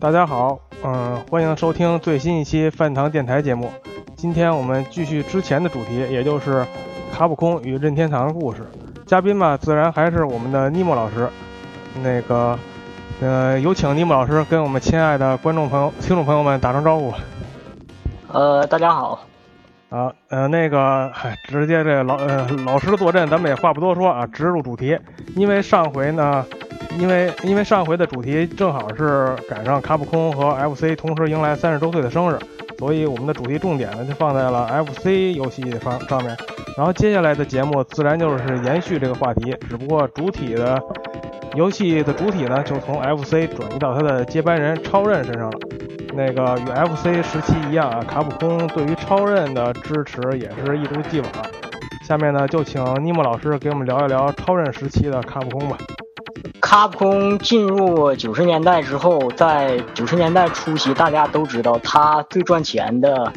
大家好，嗯、欢迎收听最新一期饭堂电台节目。今天我们继续之前的主题，也就是卡普空与任天堂的故事。嘉宾嘛，自然还是我们的尼莫老师。那个，呃，有请尼莫老师跟我们亲爱的观众朋友、听众朋友们打声招呼。呃，大家好，啊，呃，那个，嗨，直接这老呃老师的坐镇，咱们也话不多说啊，直入主题。因为上回呢，因为因为上回的主题正好是赶上卡普空和 FC 同时迎来三十周岁的生日，所以我们的主题重点呢就放在了 FC 游戏方上面。然后接下来的节目自然就是延续这个话题，只不过主体的游戏的主体呢就从 FC 转移到它的接班人超任身上了。那个与 FC 时期一样啊，卡普空对于超任的支持也是一如既往。下面呢，就请尼莫老师给我们聊一聊超任时期的卡普空吧。卡普空进入九十年代之后，在九十年代初期，大家都知道它最赚钱的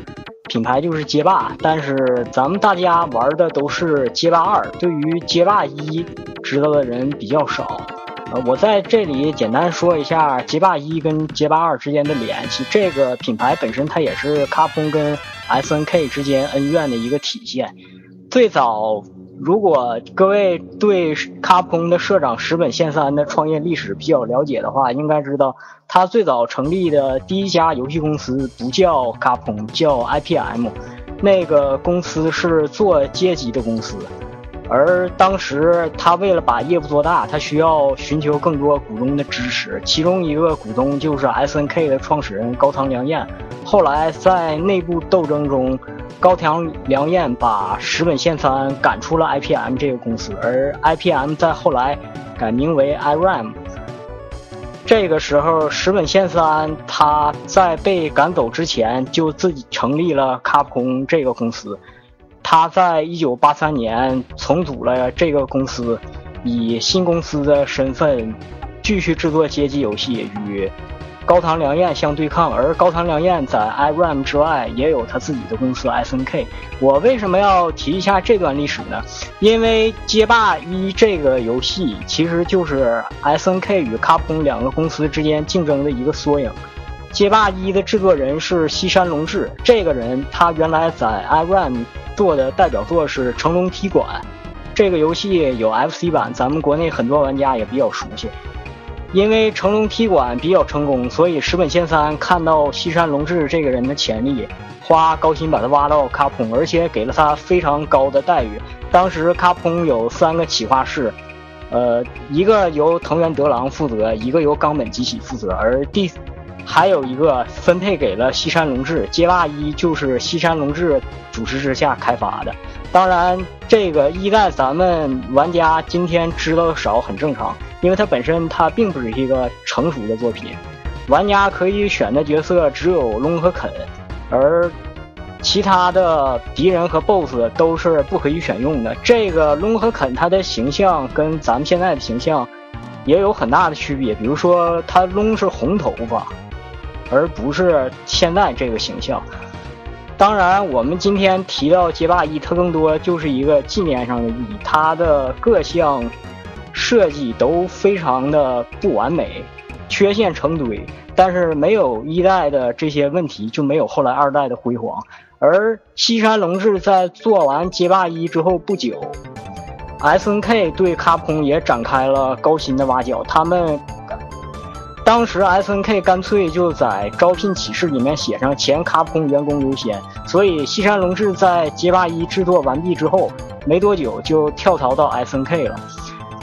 品牌就是街霸，但是咱们大家玩的都是街霸二，对于街霸一知道的人比较少。呃，我在这里简单说一下街霸一跟街霸二之间的联系。这个品牌本身它也是卡普空跟 SNK 之间恩怨的一个体现。最早，如果各位对卡普空的社长石本宪三的创业历史比较了解的话，应该知道他最早成立的第一家游戏公司不叫卡普空，叫 IPM。那个公司是做街机的公司，而当时他为了把业务做大，他需要寻求更多股东的支持，其中一个股东就是 SNK 的创始人高堂良彦。后来在内部斗争中，高堂良彦把石本宪三赶出了 IPM 这个公司，而 IPM 在后来改名为 IRAM。这个时候，石本宪三他在被赶走之前就自己成立了 Capcom 这个公司。他在一九八三年重组了这个公司，以新公司的身份继续制作街机游戏，与高堂良彦相对抗。而高堂良彦在 IRAM 之外也有他自己的公司 SNK。我为什么要提一下这段历史呢？因为《街霸一》这个游戏其实就是 SNK 与卡普空两个公司之间竞争的一个缩影。《街霸一》的制作人是西山龙志，这个人他原来在 IRAM 做的代表作是《成龙踢馆》，这个游戏有 FC 版，咱们国内很多玩家也比较熟悉。因为成龙踢馆比较成功，所以石本宪三看到西山龙志这个人的潜力，花高薪把他挖到卡普空，而且给了他非常高的待遇。当时卡普空有三个企划室，呃，一个由藤原德郎负责，一个由冈本吉喜负责，而第还有一个分配给了西山龙志。街霸一就是西山龙志主持之下开发的。当然，这个一代咱们玩家今天知道的少很正常，因为它本身它并不是一个成熟的作品。玩家可以选的角色只有龙和肯，而其他的敌人和 BOSS 都是不可以选用的。这个龙和肯他的形象跟咱们现在的形象也有很大的区别，比如说他龙是红头发，而不是现在这个形象。当然，我们今天提到街霸一，它更多就是一个纪念上的意义，它的各项设计都非常的不完美，缺陷成堆。但是没有一代的这些问题，就没有后来二代的辉煌。而西山龙志在做完街霸一之后不久，SNK 对卡普空也展开了高薪的挖角。他们当时 SNK 干脆就在招聘启事里面写上“前卡普空员工优先”。所以西山龙志在街霸一制作完毕之后，没多久就跳槽到 SNK 了。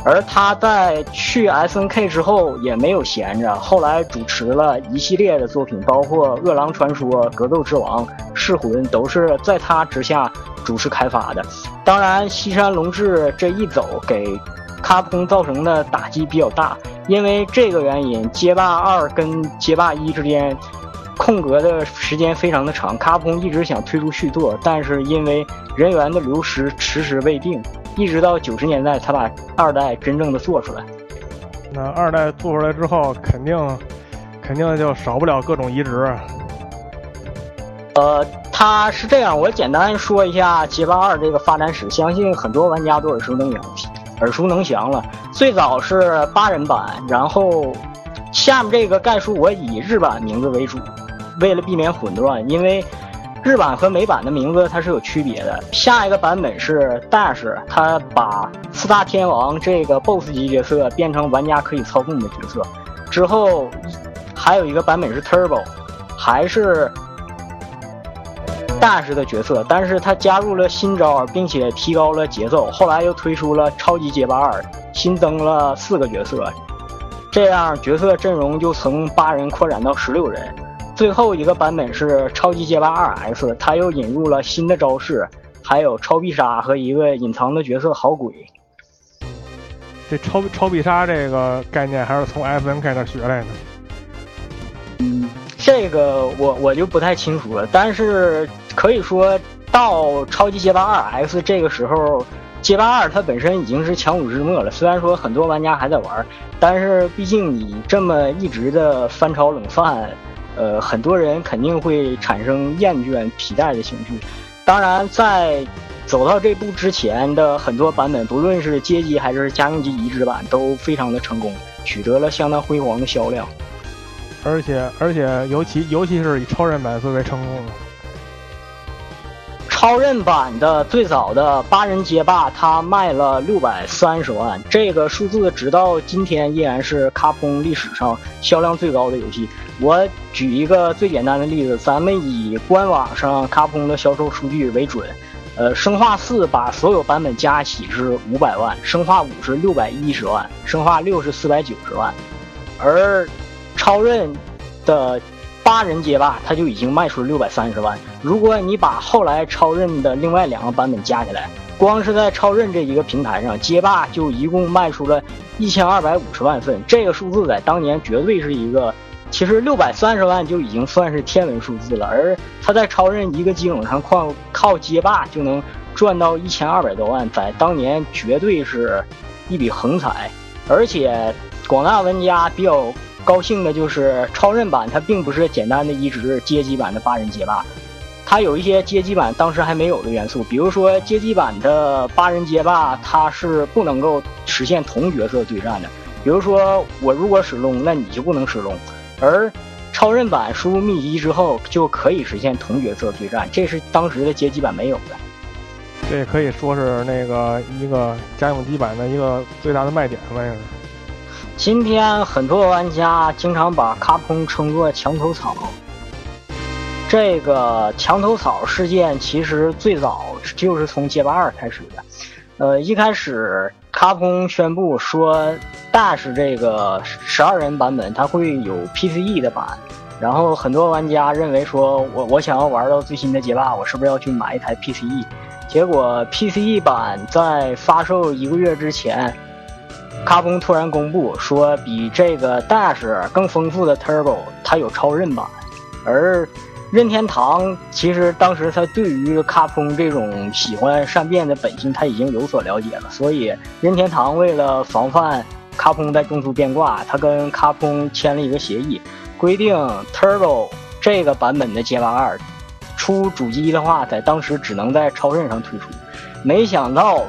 而他在去 SNK 之后也没有闲着，后来主持了一系列的作品，包括《饿狼传说》《格斗之王》《噬魂》，都是在他之下主持开发的。当然，西山龙志这一走，给卡普空造成的打击比较大，因为这个原因，街霸二跟街霸一之间空格的时间非常的长，卡普空一直想推出续作，但是因为人员的流失，迟迟未定。一直到九十年代才把二代真正的做出来。那二代做出来之后，肯定肯定就少不了各种移植。呃，它是这样，我简单说一下街霸二这个发展史，相信很多玩家都耳熟能详，耳熟能详了。最早是八人版，然后下面这个概述我以日版名字为主，为了避免混乱，因为。日版和美版的名字它是有区别的。下一个版本是 Dash，它把四大天王这个 BOSS 级角色变成玩家可以操控的角色。之后还有一个版本是 Turbo，还是大师的角色，但是他加入了新招，并且提高了节奏。后来又推出了超级街霸二，新增了四个角色，这样角色阵容就从八人扩展到十六人。最后一个版本是超级街霸二 S》，他又引入了新的招式，还有超必杀和一个隐藏的角色好鬼。这超超必杀这个概念还是从 SNK 那学来的。这个我我就不太清楚了。但是可以说到超级街霸二 X 这个时候，街霸二它本身已经是强弩之末了。虽然说很多玩家还在玩，但是毕竟你这么一直的翻炒冷饭。呃，很多人肯定会产生厌倦、疲怠的情绪。当然，在走到这步之前的很多版本，不论是街机还是家用机移植版，都非常的成功，取得了相当辉煌的销量。而且，而且，尤其尤其是以超人版最为成功的。超任版的最早的八人街霸，它卖了六百三十万，这个数字直到今天依然是卡普空历史上销量最高的游戏。我举一个最简单的例子，咱们以官网上卡普空的销售数据为准。呃，生化四把所有版本加起是五百万，生化五是六百一十万，生化六是四百九十万，而超任的。八人街霸，它就已经卖出了六百三十万。如果你把后来超任的另外两个版本加起来，光是在超任这一个平台上，街霸就一共卖出了一千二百五十万份。这个数字在当年绝对是一个，其实六百三十万就已经算是天文数字了。而他在超任一个机种上靠靠街霸就能赚到一千二百多万，在当年绝对是一笔横财。而且广大玩家比较。高兴的就是超任版，它并不是简单的移植街机版的八人街霸，它有一些街机版当时还没有的元素，比如说街机版的八人街霸，它是不能够实现同角色对战的，比如说我如果使龙，那你就不能使龙，而超任版输入秘籍之后就可以实现同角色对战，这是当时的街机版没有的。这可以说是那个一个家用机版的一个最大的卖点了，也是。今天很多玩家经常把卡普空称作“墙头草”。这个“墙头草”事件其实最早就是从街霸二开始的。呃，一开始卡普空宣布说，Dash 这个十二人版本它会有 PCE 的版，然后很多玩家认为说，我我想要玩到最新的街霸，我是不是要去买一台 PCE？结果 PCE 版在发售一个月之前。卡普空突然公布说，比这个 Dash 更丰富的 Turbo 它有超韧版，而任天堂其实当时他对于卡普空这种喜欢善变的本性他已经有所了解了，所以任天堂为了防范卡普空在中途变卦，他跟卡普空签了一个协议，规定 Turbo 这个版本的街霸二出主机的话，在当时只能在超任上推出。没想到，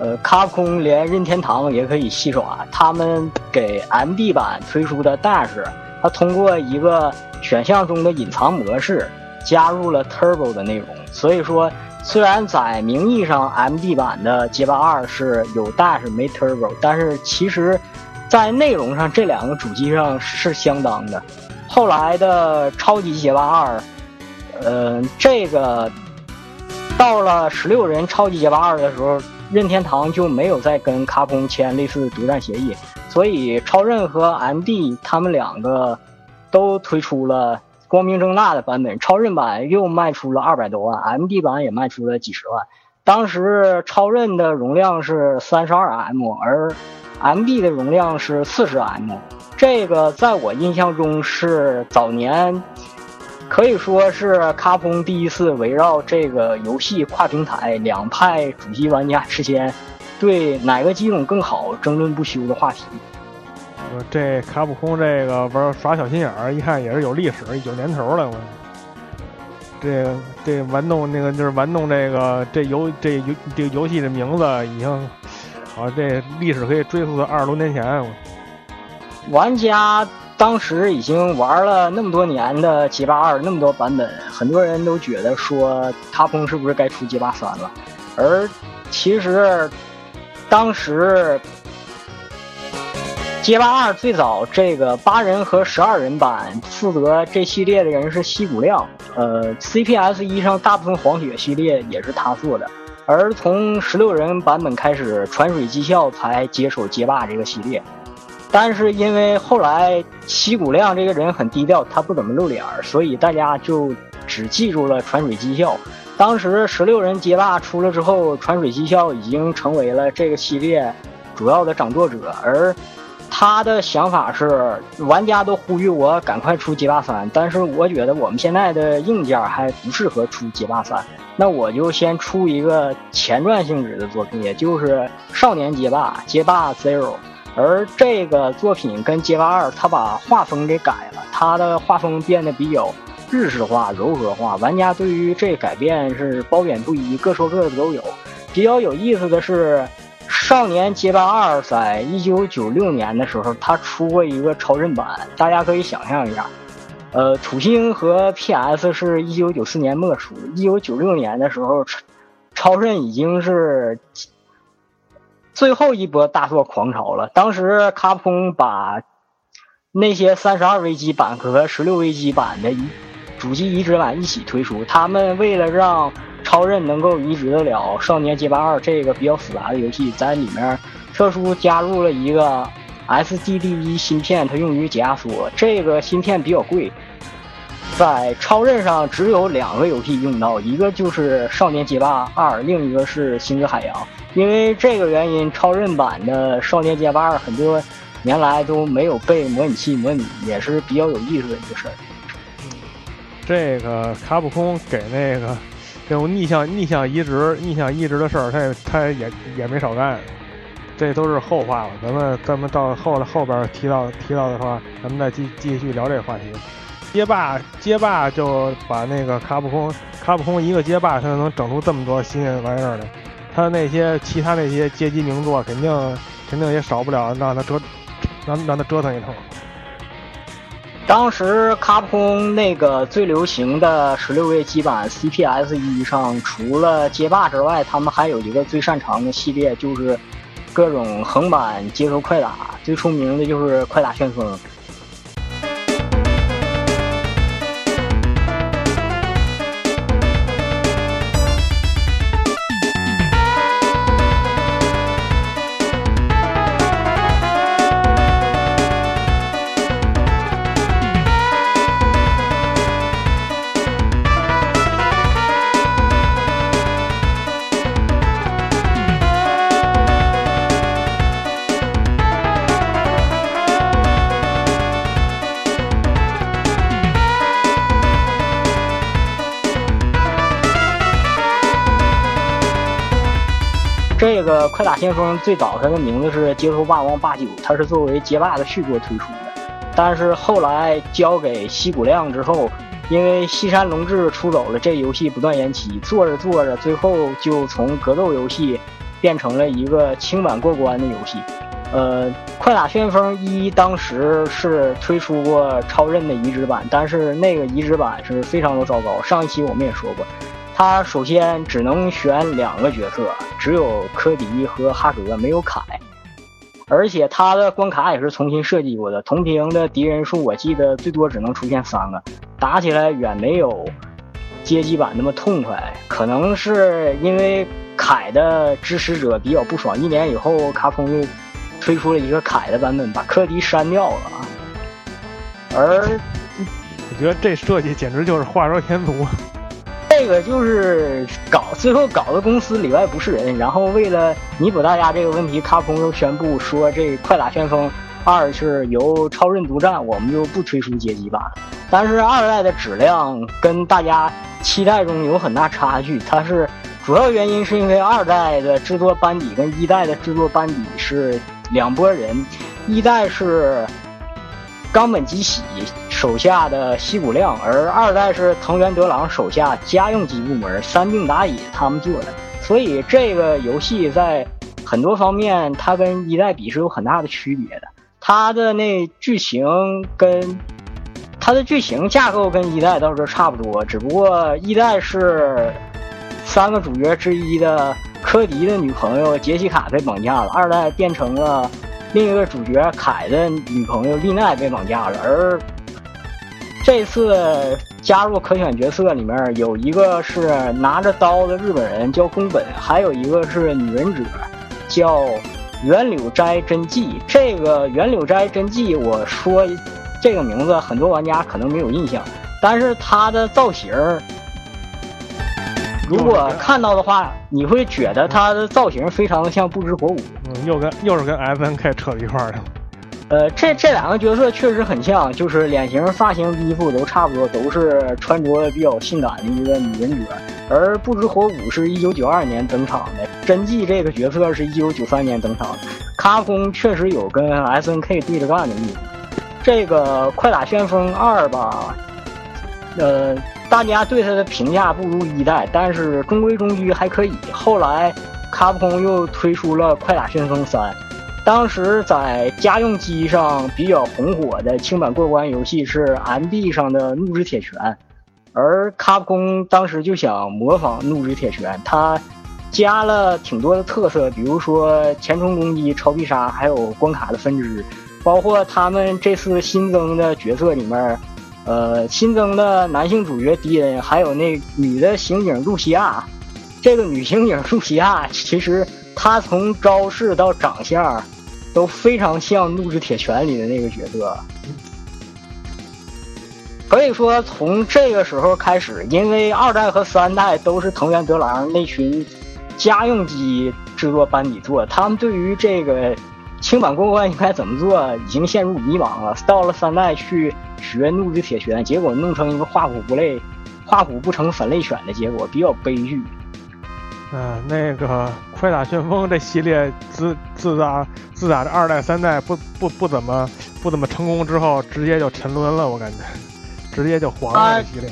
呃，卡普空连任天堂也可以戏耍，他们给 MD 版推出的 Dash，它通过一个选项中的隐藏模式加入了 Turbo 的内容。所以说，虽然在名义上 MD 版的街霸二是有 Dash 没 Turbo，但是其实，在内容上这两个主机上是相当的。后来的超级街霸二，呃，这个到了十六人超级街霸二的时候，任天堂就没有再跟卡普空签类似独占协议，所以超任和 MD 他们两个都推出了光明正大的版本。超任版又卖出了二百多万，MD 版也卖出了几十万。当时超任的容量是三十二 M，而 MD 的容量是四十 M。这个在我印象中是早年可以说是卡普空第一次围绕这个游戏跨平台两派主机玩家之间对哪个机种更好争论不休的话题。我这卡普空这个玩耍小心眼儿，一看也是有历史，有年头了。我这个这玩弄那个就是玩弄这个这游这游这个游戏的名字已经，啊，这历史可以追溯到二十多年前。我玩家当时已经玩了那么多年的街霸二，那么多版本，很多人都觉得说卡普空是不是该出街霸三了？而其实当时街霸二最早这个八人和十二人版负责这系列的人是西谷亮，呃，CPS 一上大部分黄血系列也是他做的。而从十六人版本开始，传水技校才接手街霸这个系列。但是因为后来西谷亮这个人很低调，他不怎么露脸儿，所以大家就只记住了传水技校。当时十六人街霸出了之后，传水技校已经成为了这个系列主要的掌舵者，而他的想法是，玩家都呼吁我赶快出街霸三，但是我觉得我们现在的硬件还不适合出街霸三，那我就先出一个前传性质的作品，也就是少年街霸街霸 Zero。而这个作品跟街霸二，它把画风给改了，它的画风变得比较日式化、柔和化。玩家对于这改变是褒贬不一，各说各的都有。比较有意思的是，《少年街霸二》在一九九六年的时候，它出过一个超任版，大家可以想象一下。呃，土星和 PS 是一九九四年末出，一九九六年的时候，超超任已经是。最后一波大作狂潮了。当时卡普空把那些三十二危机版和十六危机版的主机移植版一起推出。他们为了让超任能够移植得了《少年街霸二》这个比较复杂的游戏，在里面特殊加入了一个 SDD 芯片，它用于解压缩。这个芯片比较贵，在超任上只有两个游戏用到，一个就是《少年街霸二》，另一个是《星之海洋》。因为这个原因，超任版的《少年街霸二》很多年来都没有被模拟器模拟，也是比较有意思的一个事儿。这个卡普空给那个这种逆向逆向移植逆向移植的事儿，他也他也也没少干。这都是后话了，咱们咱们到后后边提到提到的话，咱们再继继续聊这个话题。街霸街霸就把那个卡普空卡普空一个街霸，他就能整出这么多新鲜玩意儿来。他那些其他那些街机名作，肯定肯定也少不了让他折让让他折腾一通。当时卡普空那个最流行的十六位机版 CPS 一上，除了街霸之外，他们还有一个最擅长的系列，就是各种横版街头快打，最出名的就是快打旋风。个《快打旋风》最早它的名字是《街头霸王八九》，它是作为街霸的续作推出的。但是后来交给西谷亮之后，因为西山龙志出走了，这游戏不断延期，做着做着，最后就从格斗游戏变成了一个轻版过关的游戏。呃，《快打旋风一》当时是推出过超任的移植版，但是那个移植版是非常的糟糕。上一期我们也说过，他首先只能选两个角色，只有科迪和哈格，没有凯。而且他的关卡也是重新设计过的，同屏的敌人数我记得最多只能出现三个，打起来远没有街机版那么痛快。可能是因为凯的支持者比较不爽，一年以后卡普又。推出了一个凯的版本，把柯迪删掉了。而我觉得这设计简直就是画蛇添足。这个就是搞，最后搞的公司里外不是人。然后为了弥补大家这个问题，卡普空又宣布说，这《快打旋风二》是由超任独占，我们就不推出街机版。但是二代的质量跟大家期待中有很大差距，它是主要原因是因为二代的制作班底跟一代的制作班底是。两拨人，一代是冈本吉喜手下的西谷亮，而二代是藤原德郎手下家用机部门三并打野他们做的。所以这个游戏在很多方面，它跟一代比是有很大的区别的。它的那剧情跟它的剧情架构跟一代倒是差不多，只不过一代是三个主角之一的。科迪的女朋友杰西卡被绑架了，二代变成了另一个主角凯的女朋友丽奈被绑架了，而这次加入可选角色里面有一个是拿着刀的日本人叫宫本，还有一个是女忍者叫原柳斋真纪。这个原柳斋真纪，我说这个名字很多玩家可能没有印象，但是他的造型。如果看到的话，你会觉得他的造型非常的像不知火舞。嗯，又跟又是跟 S N K 扯一块儿了。呃，这这两个角色确实很像，就是脸型、发型、衣服都差不多，都是穿着比较性感的一个女人角。而不知火舞是一九九二年登场的，真纪这个角色是一九九三年登场的。卡普空确实有跟 S N K 对着干的意思。这个《快打旋风二》吧，呃。大家对它的评价不如一代，但是中规中矩，还可以。后来，卡普空又推出了《快打旋风三》，当时在家用机上比较红火的轻版过关游戏是 MD 上的《怒之铁拳》，而卡普空当时就想模仿《怒之铁拳》，它加了挺多的特色，比如说前冲攻击、超必杀，还有关卡的分支，包括他们这次新增的角色里面。呃，新增的男性主角迪恩，还有那女的刑警露西亚。这个女刑警露西亚，其实她从招式到长相，都非常像《怒之铁拳》里的那个角色。可以说，从这个时候开始，因为二代和三代都是藤原德郎那群家用机制作班底做，他们对于这个。清版过关应该怎么做？已经陷入迷茫了。到了三代去学怒之铁拳，结果弄成一个画虎不类、画虎不成反类犬的结果，比较悲剧。嗯，那个快打旋风这系列自自打自打这二代三代不不不怎么不怎么成功之后，直接就沉沦了，我感觉直接就黄了。这系列，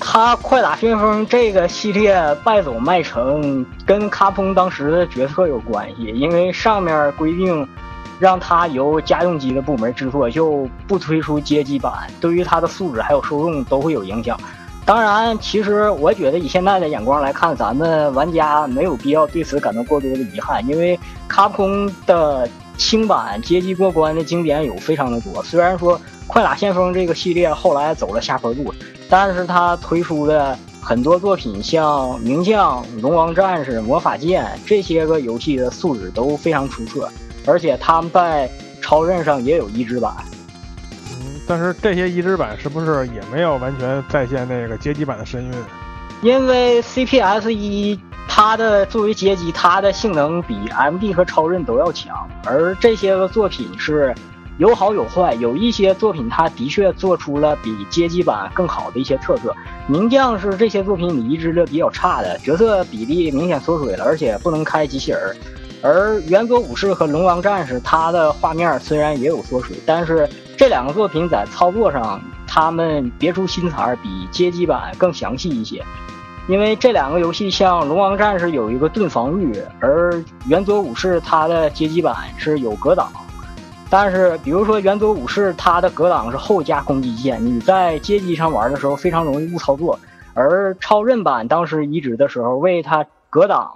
他快打旋风这个系列败走麦城，跟卡普空当时的决策有关系，因为上面规定。让他由家用机的部门制作，就不推出街机版，对于他的素质还有受众都会有影响。当然，其实我觉得以现在的眼光来看，咱们玩家没有必要对此感到过多的遗憾，因为卡普空的轻版街机过关的经典有非常的多。虽然说《快打旋风》这个系列后来走了下坡路，但是他推出的很多作品，像《名将》《龙王战士》《魔法剑》这些个游戏的素质都非常出色。而且他们在超任上也有移植版，嗯，但是这些移植版是不是也没有完全再现那个街机版的神韵？因为 CPS 一它的作为街机，它的性能比 MD 和超任都要强，而这些个作品是有好有坏，有一些作品它的确做出了比街机版更好的一些特色。名将是这些作品里移植的比较差的，角色比例明显缩水了，而且不能开机器人。而元佐武士和龙王战士，它的画面虽然也有缩水，但是这两个作品在操作上，他们别出心裁，比街机版更详细一些。因为这两个游戏，像龙王战士有一个盾防御，而元佐武士它的街机版是有格挡。但是，比如说元佐武士，它的格挡是后加攻击键，你在街机上玩的时候非常容易误操作。而超韧版当时移植的时候，为它格挡。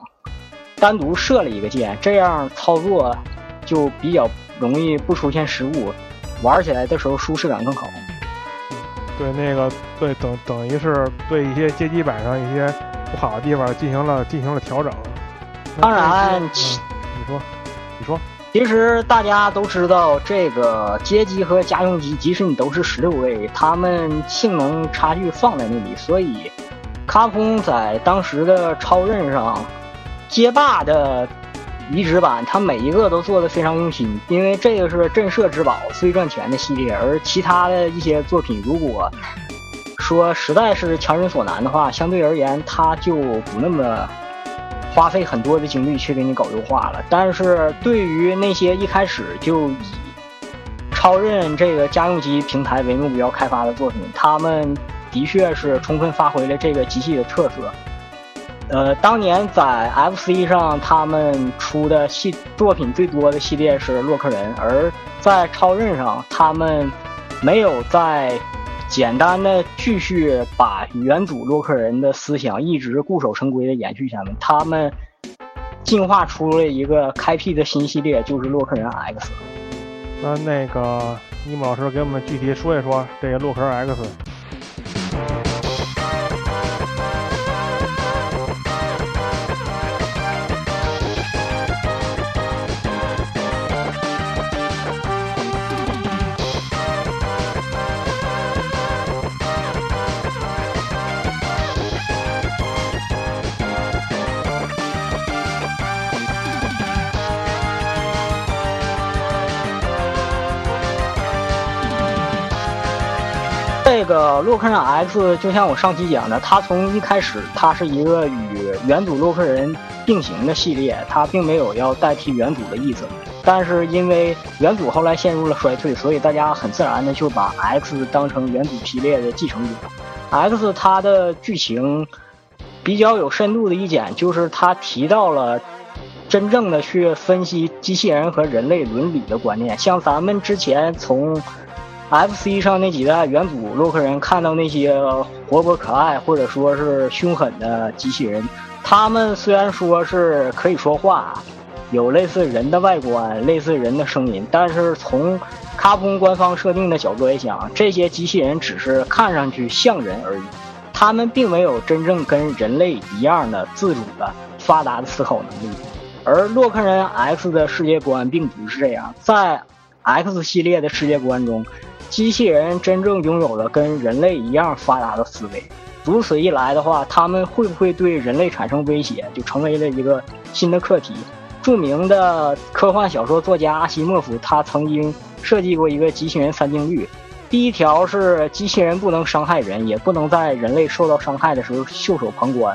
单独设了一个键，这样操作就比较容易不出现失误，玩起来的时候舒适感更好。对，那个对等等于是对一些街机版上一些不好的地方进行了进行了调整。当然，你说，其实大家都知道，这个街机和家用机，即使你都是十六位，它们性能差距放在那里，所以卡普空在当时的超任上。街霸的移植版，它每一个都做的非常用心，因为这个是震慑之宝最赚钱的系列。而其他的一些作品，如果说实在是强人所难的话，相对而言，它就不那么花费很多的精力去给你搞优化了。但是对于那些一开始就以超任这个家用机平台为目标开发的作品，他们的确是充分发挥了这个机器的特色。呃，当年在 FC 上，他们出的系作品最多的系列是洛克人，而在超任上，他们没有在简单的继续把原主洛克人的思想一直固守成规的延续下来，他们进化出了一个开辟的新系列，就是洛克人 X。那那个尼姆老师给我们具体说一说这个洛克人 X。个洛克人 X 就像我上期讲的，它从一开始它是一个与元祖洛克人并行的系列，它并没有要代替元祖的意思。但是因为元祖后来陷入了衰退，所以大家很自然的就把 X 当成元祖系列的继承者。X 它的剧情比较有深度的一点就是它提到了真正的去分析机器人和人类伦理的观念，像咱们之前从。FC 上那几代元祖洛克人看到那些活泼可爱或者说是凶狠的机器人，他们虽然说是可以说话，有类似人的外观、类似人的声音，但是从卡普空官方设定的角度来讲，这些机器人只是看上去像人而已，他们并没有真正跟人类一样的自主的发达的思考能力。而洛克人 X 的世界观并不是这样，在 X 系列的世界观中。机器人真正拥有了跟人类一样发达的思维，如此一来的话，他们会不会对人类产生威胁，就成为了一个新的课题。著名的科幻小说作家阿西莫夫，他曾经设计过一个机器人三定律：第一条是机器人不能伤害人，也不能在人类受到伤害的时候袖手旁观；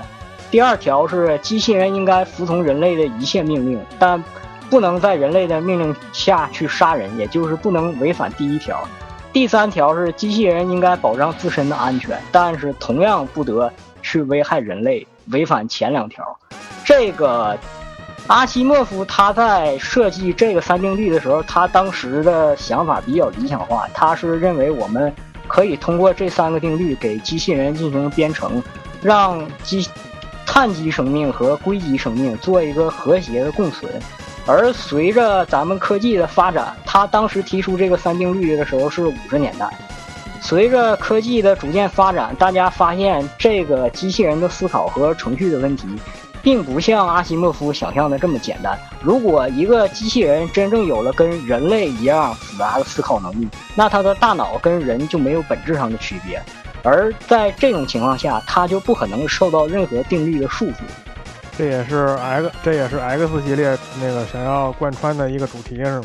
第二条是机器人应该服从人类的一切命令，但不能在人类的命令下去杀人，也就是不能违反第一条。第三条是机器人应该保障自身的安全，但是同样不得去危害人类，违反前两条。这个阿西莫夫他在设计这个三定律的时候，他当时的想法比较理想化，他是认为我们可以通过这三个定律给机器人进行编程，让机碳基生命和硅基生命做一个和谐的共存。而随着咱们科技的发展，他当时提出这个三定律的时候是五十年代。随着科技的逐渐发展，大家发现这个机器人的思考和程序的问题，并不像阿西莫夫想象的这么简单。如果一个机器人真正有了跟人类一样复杂的思考能力，那他的大脑跟人就没有本质上的区别。而在这种情况下，他就不可能受到任何定律的束缚。这也是 X，这也是 X 系列那个想要贯穿的一个主题，是吗？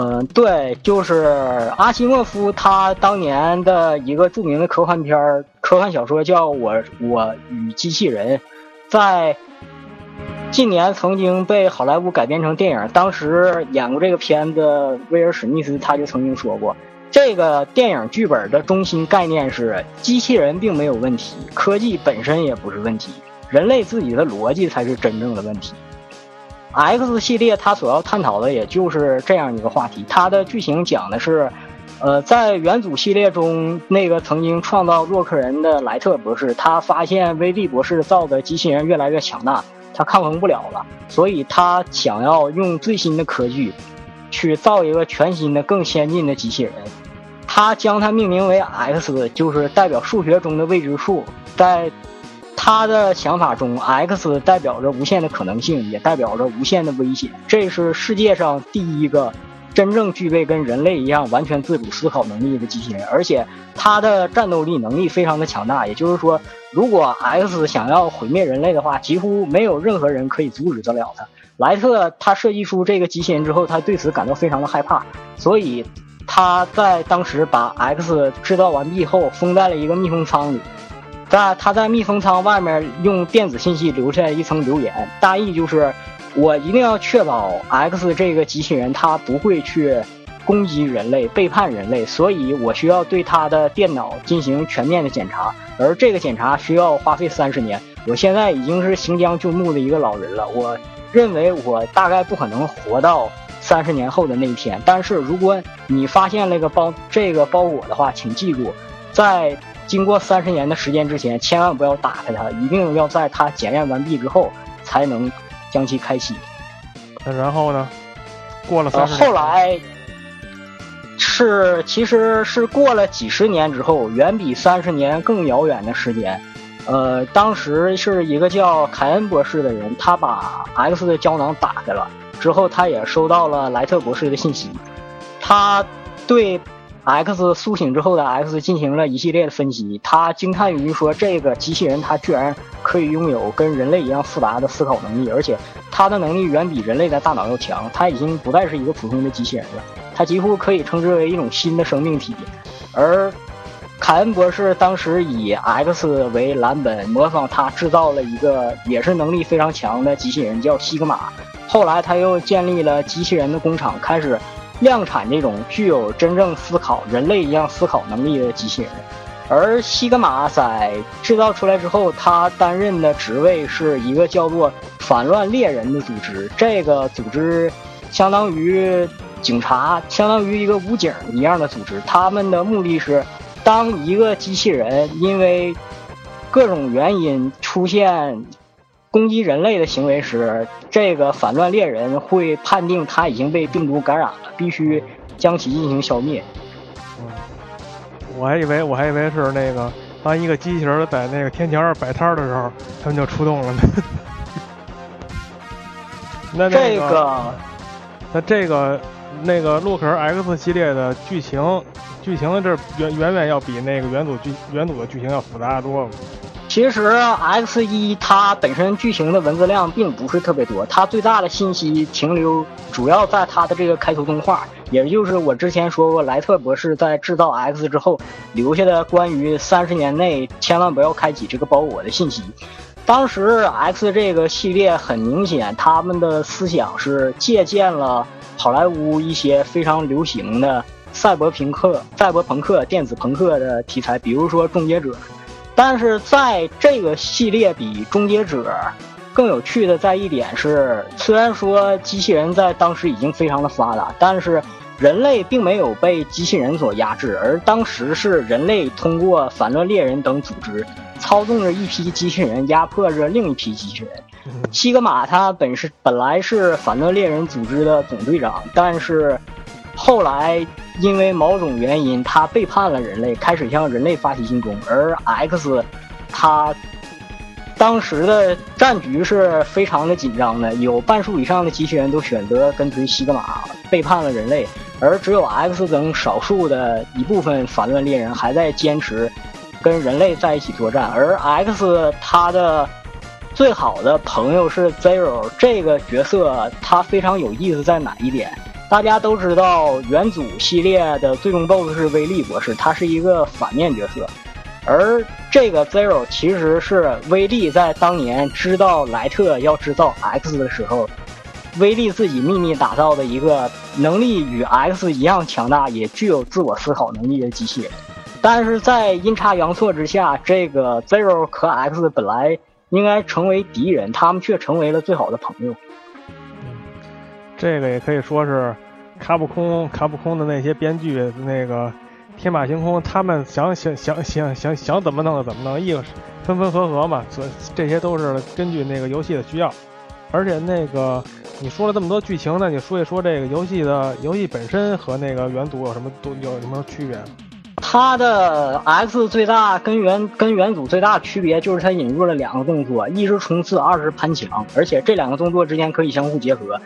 嗯，对，就是阿西莫夫他当年的一个著名的科幻片儿、科幻小说叫《我我与机器人》，在近年曾经被好莱坞改编成电影。当时演过这个片子，威尔史密斯他就曾经说过，这个电影剧本的中心概念是机器人并没有问题，科技本身也不是问题，人类自己的逻辑才是真正的问题。X 系列它所要探讨的也就是这样一个话题。它的剧情讲的是，呃，在元祖系列中，那个曾经创造洛克人的莱特博士，他发现威利博士造的机器人越来越强大，他抗衡不了了，所以他想要用最新的科技，去造一个全新的、更先进的机器人。他将它命名为 X，就是代表数学中的未知数，在。他的想法中，X 代表着无限的可能性，也代表着无限的危险。这是世界上第一个真正具备跟人类一样完全自主思考能力的机器人，而且它的战斗力能力非常的强大。也就是说，如果 X 想要毁灭人类的话，几乎没有任何人可以阻止得了他。莱特他设计出这个机器人之后，他对此感到非常的害怕，所以他在当时把 X 制造完毕后，封在了一个密封舱里。在他在密封舱外面用电子信息留下一层留言，大意就是我一定要确保 X 这个机器人它不会去攻击人类、背叛人类，所以我需要对它的电脑进行全面的检查，而这个检查需要花费三十年。我现在已经是行将就木的一个老人了，我认为我大概不可能活到三十年后的那一天。但是如果你发现那个包这个包裹的话，请记住，在。经过三十年的时间之前，千万不要打开它，一定要在它检验完毕之后才能将其开启。那然后呢？过了呃，后来是其实是过了几十年之后，远比三十年更遥远的时间。呃，当时是一个叫凯恩博士的人，他把 X 的胶囊打开了之后，他也收到了莱特博士的信息，他对。X 苏醒之后的 X 进行了一系列的分析，他惊叹于说：“这个机器人它居然可以拥有跟人类一样复杂的思考能力，而且它的能力远比人类的大脑要强。它已经不再是一个普通的机器人了，它几乎可以称之为一种新的生命体。”而凯恩博士当时以 X 为蓝本，模仿他制造了一个也是能力非常强的机器人，叫西格玛。后来他又建立了机器人的工厂，开始。量产这种具有真正思考、人类一样思考能力的机器人，而西格玛在制造出来之后，他担任的职位是一个叫做“反乱猎人”的组织。这个组织相当于警察，相当于一个武警一样的组织。他们的目的是，当一个机器人因为各种原因出现。攻击人类的行为时，这个反乱猎人会判定他已经被病毒感染了，必须将其进行消灭。我还以为我还以为是那个当一个机器人在那个天桥上摆摊的时候，他们就出动了呢。那这个，那这个那个洛克人 X 系列的剧情，剧情这远远远要比那个元祖剧元祖的剧情要复杂多了。其实 X 一它本身剧情的文字量并不是特别多，它最大的信息停留主要在它的这个开头动画，也就是我之前说过莱特博士在制造 X 之后留下的关于三十年内千万不要开启这个包裹的信息。当时 X 这个系列很明显，他们的思想是借鉴了好莱坞一些非常流行的赛博朋克、赛博朋克、电子朋克的题材，比如说终结者。但是在这个系列比终结者更有趣的在一点是，虽然说机器人在当时已经非常的发达，但是人类并没有被机器人所压制，而当时是人类通过反乱猎人等组织操纵着一批机器人，压迫着另一批机器人。西格玛他本是本来是反乱猎人组织的总队长，但是。后来，因为某种原因，他背叛了人类，开始向人类发起进攻。而 X，他当时的战局是非常的紧张的，有半数以上的机器人都选择跟随西格玛，背叛了人类，而只有 X 等少数的一部分反乱猎人还在坚持跟人类在一起作战。而 X 他的最好的朋友是 Zero，这个角色他非常有意思在哪一点？大家都知道，元祖系列的最终 BOSS 是威利博士，他是一个反面角色。而这个 Zero 其实是威利在当年知道莱特要制造 X 的时候，威利自己秘密打造的一个能力与 X 一样强大，也具有自我思考能力的机械。但是在阴差阳错之下，这个 Zero 和 X 本来应该成为敌人，他们却成为了最好的朋友。这个也可以说是卡普空卡普空的那些编剧那个天马行空，他们想想想想想想怎么弄怎么弄，一个分分合合嘛，所这些都是根据那个游戏的需要。而且那个你说了这么多剧情那，你说一说这个游戏的游戏本身和那个原祖有什么都有什么区别？它的 X 最大跟原跟元祖最大的区别就是它引入了两个动作，一是冲刺，二是攀墙，而且这两个动作之间可以相互结合。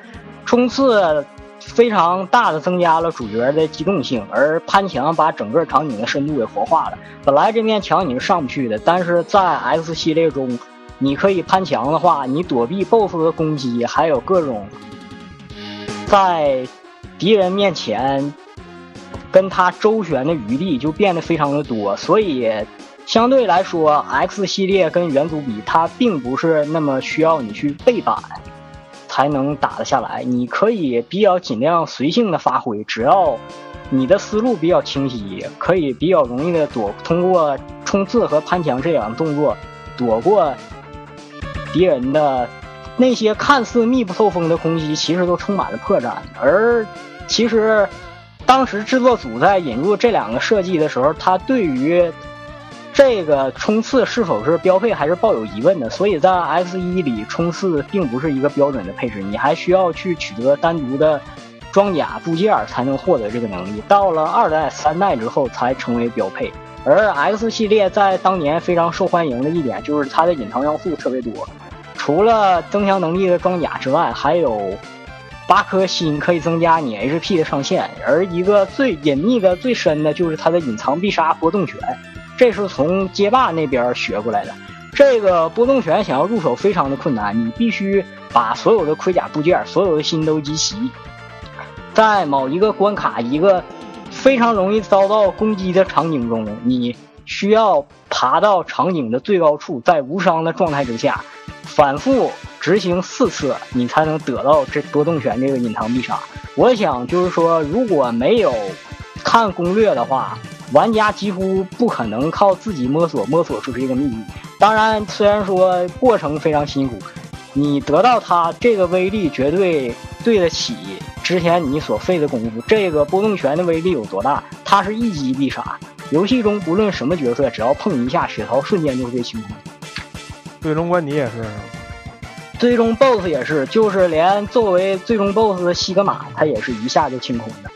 冲刺非常大的增加了主角的机动性，而攀墙把整个场景的深度给活化了。本来这面墙你是上不去的，但是在 X 系列中，你可以攀墙的话，你躲避 BOSS 的攻击，还有各种在敌人面前跟他周旋的余地就变得非常的多。所以相对来说，X 系列跟元祖比，它并不是那么需要你去背板。才能打得下来。你可以比较尽量随性的发挥，只要你的思路比较清晰，可以比较容易的躲通过冲刺和攀墙这两个动作躲过敌人的那些看似密不透风的攻击，其实都充满了破绽。而其实当时制作组在引入这两个设计的时候，他对于这个冲刺是否是标配，还是抱有疑问的。所以在 X 一里，冲刺并不是一个标准的配置，你还需要去取得单独的装甲部件才能获得这个能力。到了二代、三代之后才成为标配。而 X 系列在当年非常受欢迎的一点就是它的隐藏要素特别多，除了增强能力的装甲之外，还有八颗心可以增加你 HP 的上限。而一个最隐秘的、最深的就是它的隐藏必杀波动拳。这是从街霸那边学过来的。这个波动拳想要入手非常的困难，你必须把所有的盔甲部件、所有的心都集齐，在某一个关卡、一个非常容易遭到攻击的场景中，你需要爬到场景的最高处，在无伤的状态之下，反复执行四次，你才能得到这波动拳这个隐藏必杀。我想就是说，如果没有看攻略的话。玩家几乎不可能靠自己摸索摸索出这个秘密。当然，虽然说过程非常辛苦，你得到它这个威力绝对对得起之前你所费的功夫。这个波动拳的威力有多大？它是一击必杀。游戏中不论什么角色，只要碰一下，血槽瞬间就会被清空。最终关你也是，最终 BOSS 也是，就是连作为最终 BOSS 的西格玛，他也是一下就清空的。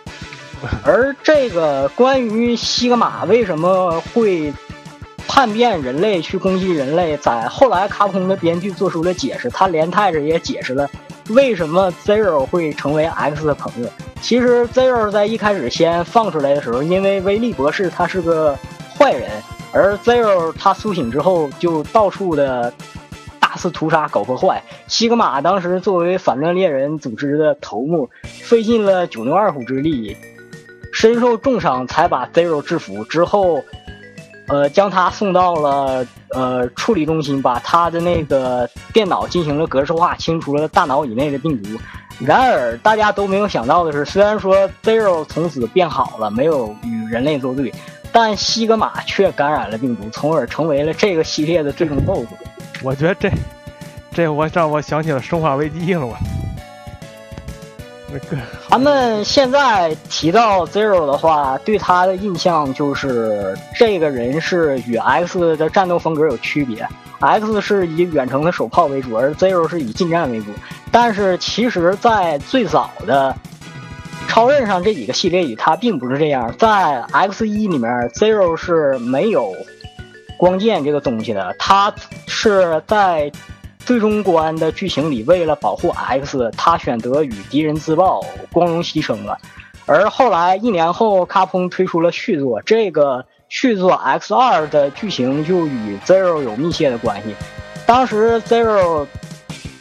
而这个关于西格玛为什么会叛变人类去攻击人类，在后来卡普空的编剧做出了解释，他连带着也解释了为什么 Zero 会成为 X 的朋友。其实 Zero 在一开始先放出来的时候，因为威利博士他是个坏人，而 Zero 他苏醒之后就到处的大肆屠杀、搞破坏。西格玛当时作为反乱猎人组织的头目，费尽了九牛二虎之力。身受重伤才把 Zero 制服之后，呃，将他送到了呃处理中心，把他的那个电脑进行了格式化，清除了大脑以内的病毒。然而，大家都没有想到的是，虽然说 Zero 从此变好了，没有与人类作对，但西格玛却感染了病毒，从而成为了这个系列的最终 BOSS。我觉得这这我让我想起了《生化危机》了，我。咱们现在提到 Zero 的话，对他的印象就是这个人是与 X 的战斗风格有区别。X 是以远程的手炮为主，而 Zero 是以近战为主。但是其实，在最早的超任上这几个系列里，它并不是这样。在 X 一里面，Zero 是没有光剑这个东西的，他是在。最终关的剧情里，为了保护 X，他选择与敌人自爆，光荣牺牲了。而后来一年后，卡普推出了续作，这个续作 X 二的剧情就与 Zero 有密切的关系。当时 Zero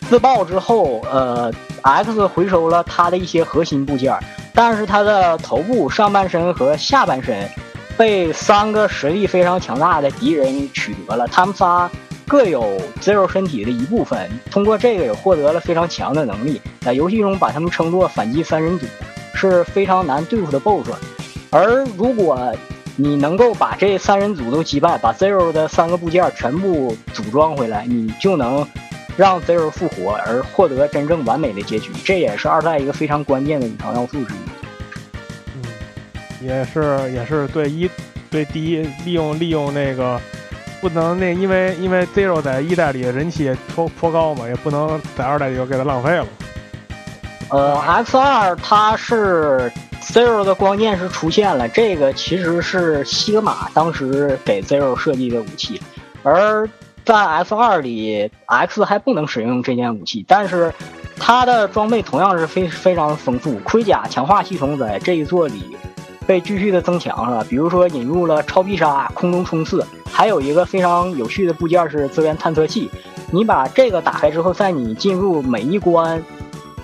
自爆之后，呃 X 回收了他的一些核心部件，但是他的头部、上半身和下半身被三个实力非常强大的敌人取得了。他们仨各有 Zero 身体的一部分，通过这个也获得了非常强的能力。在游戏中把他们称作反击三人组，是非常难对付的 BOSS。而如果你能够把这三人组都击败，把 Zero 的三个部件全部组装回来，你就能让 Zero 复活，而获得真正完美的结局。这也是二代一个非常关键的隐藏要素之一。嗯，也是也是对一对第一利用利用那个不能那因为因为 Zero 在一代里人气也颇颇高嘛，也不能在二代里就给它浪费了。呃，X 二它是 Zero 的光剑是出现了，这个其实是西格玛当时给 Zero 设计的武器，而在 X 二里，X 还不能使用这件武器，但是它的装备同样是非非常丰富，盔甲强化系统在这一座里被继续的增强了，比如说引入了超必杀、空中冲刺，还有一个非常有趣的部件是资源探测器，你把这个打开之后，在你进入每一关。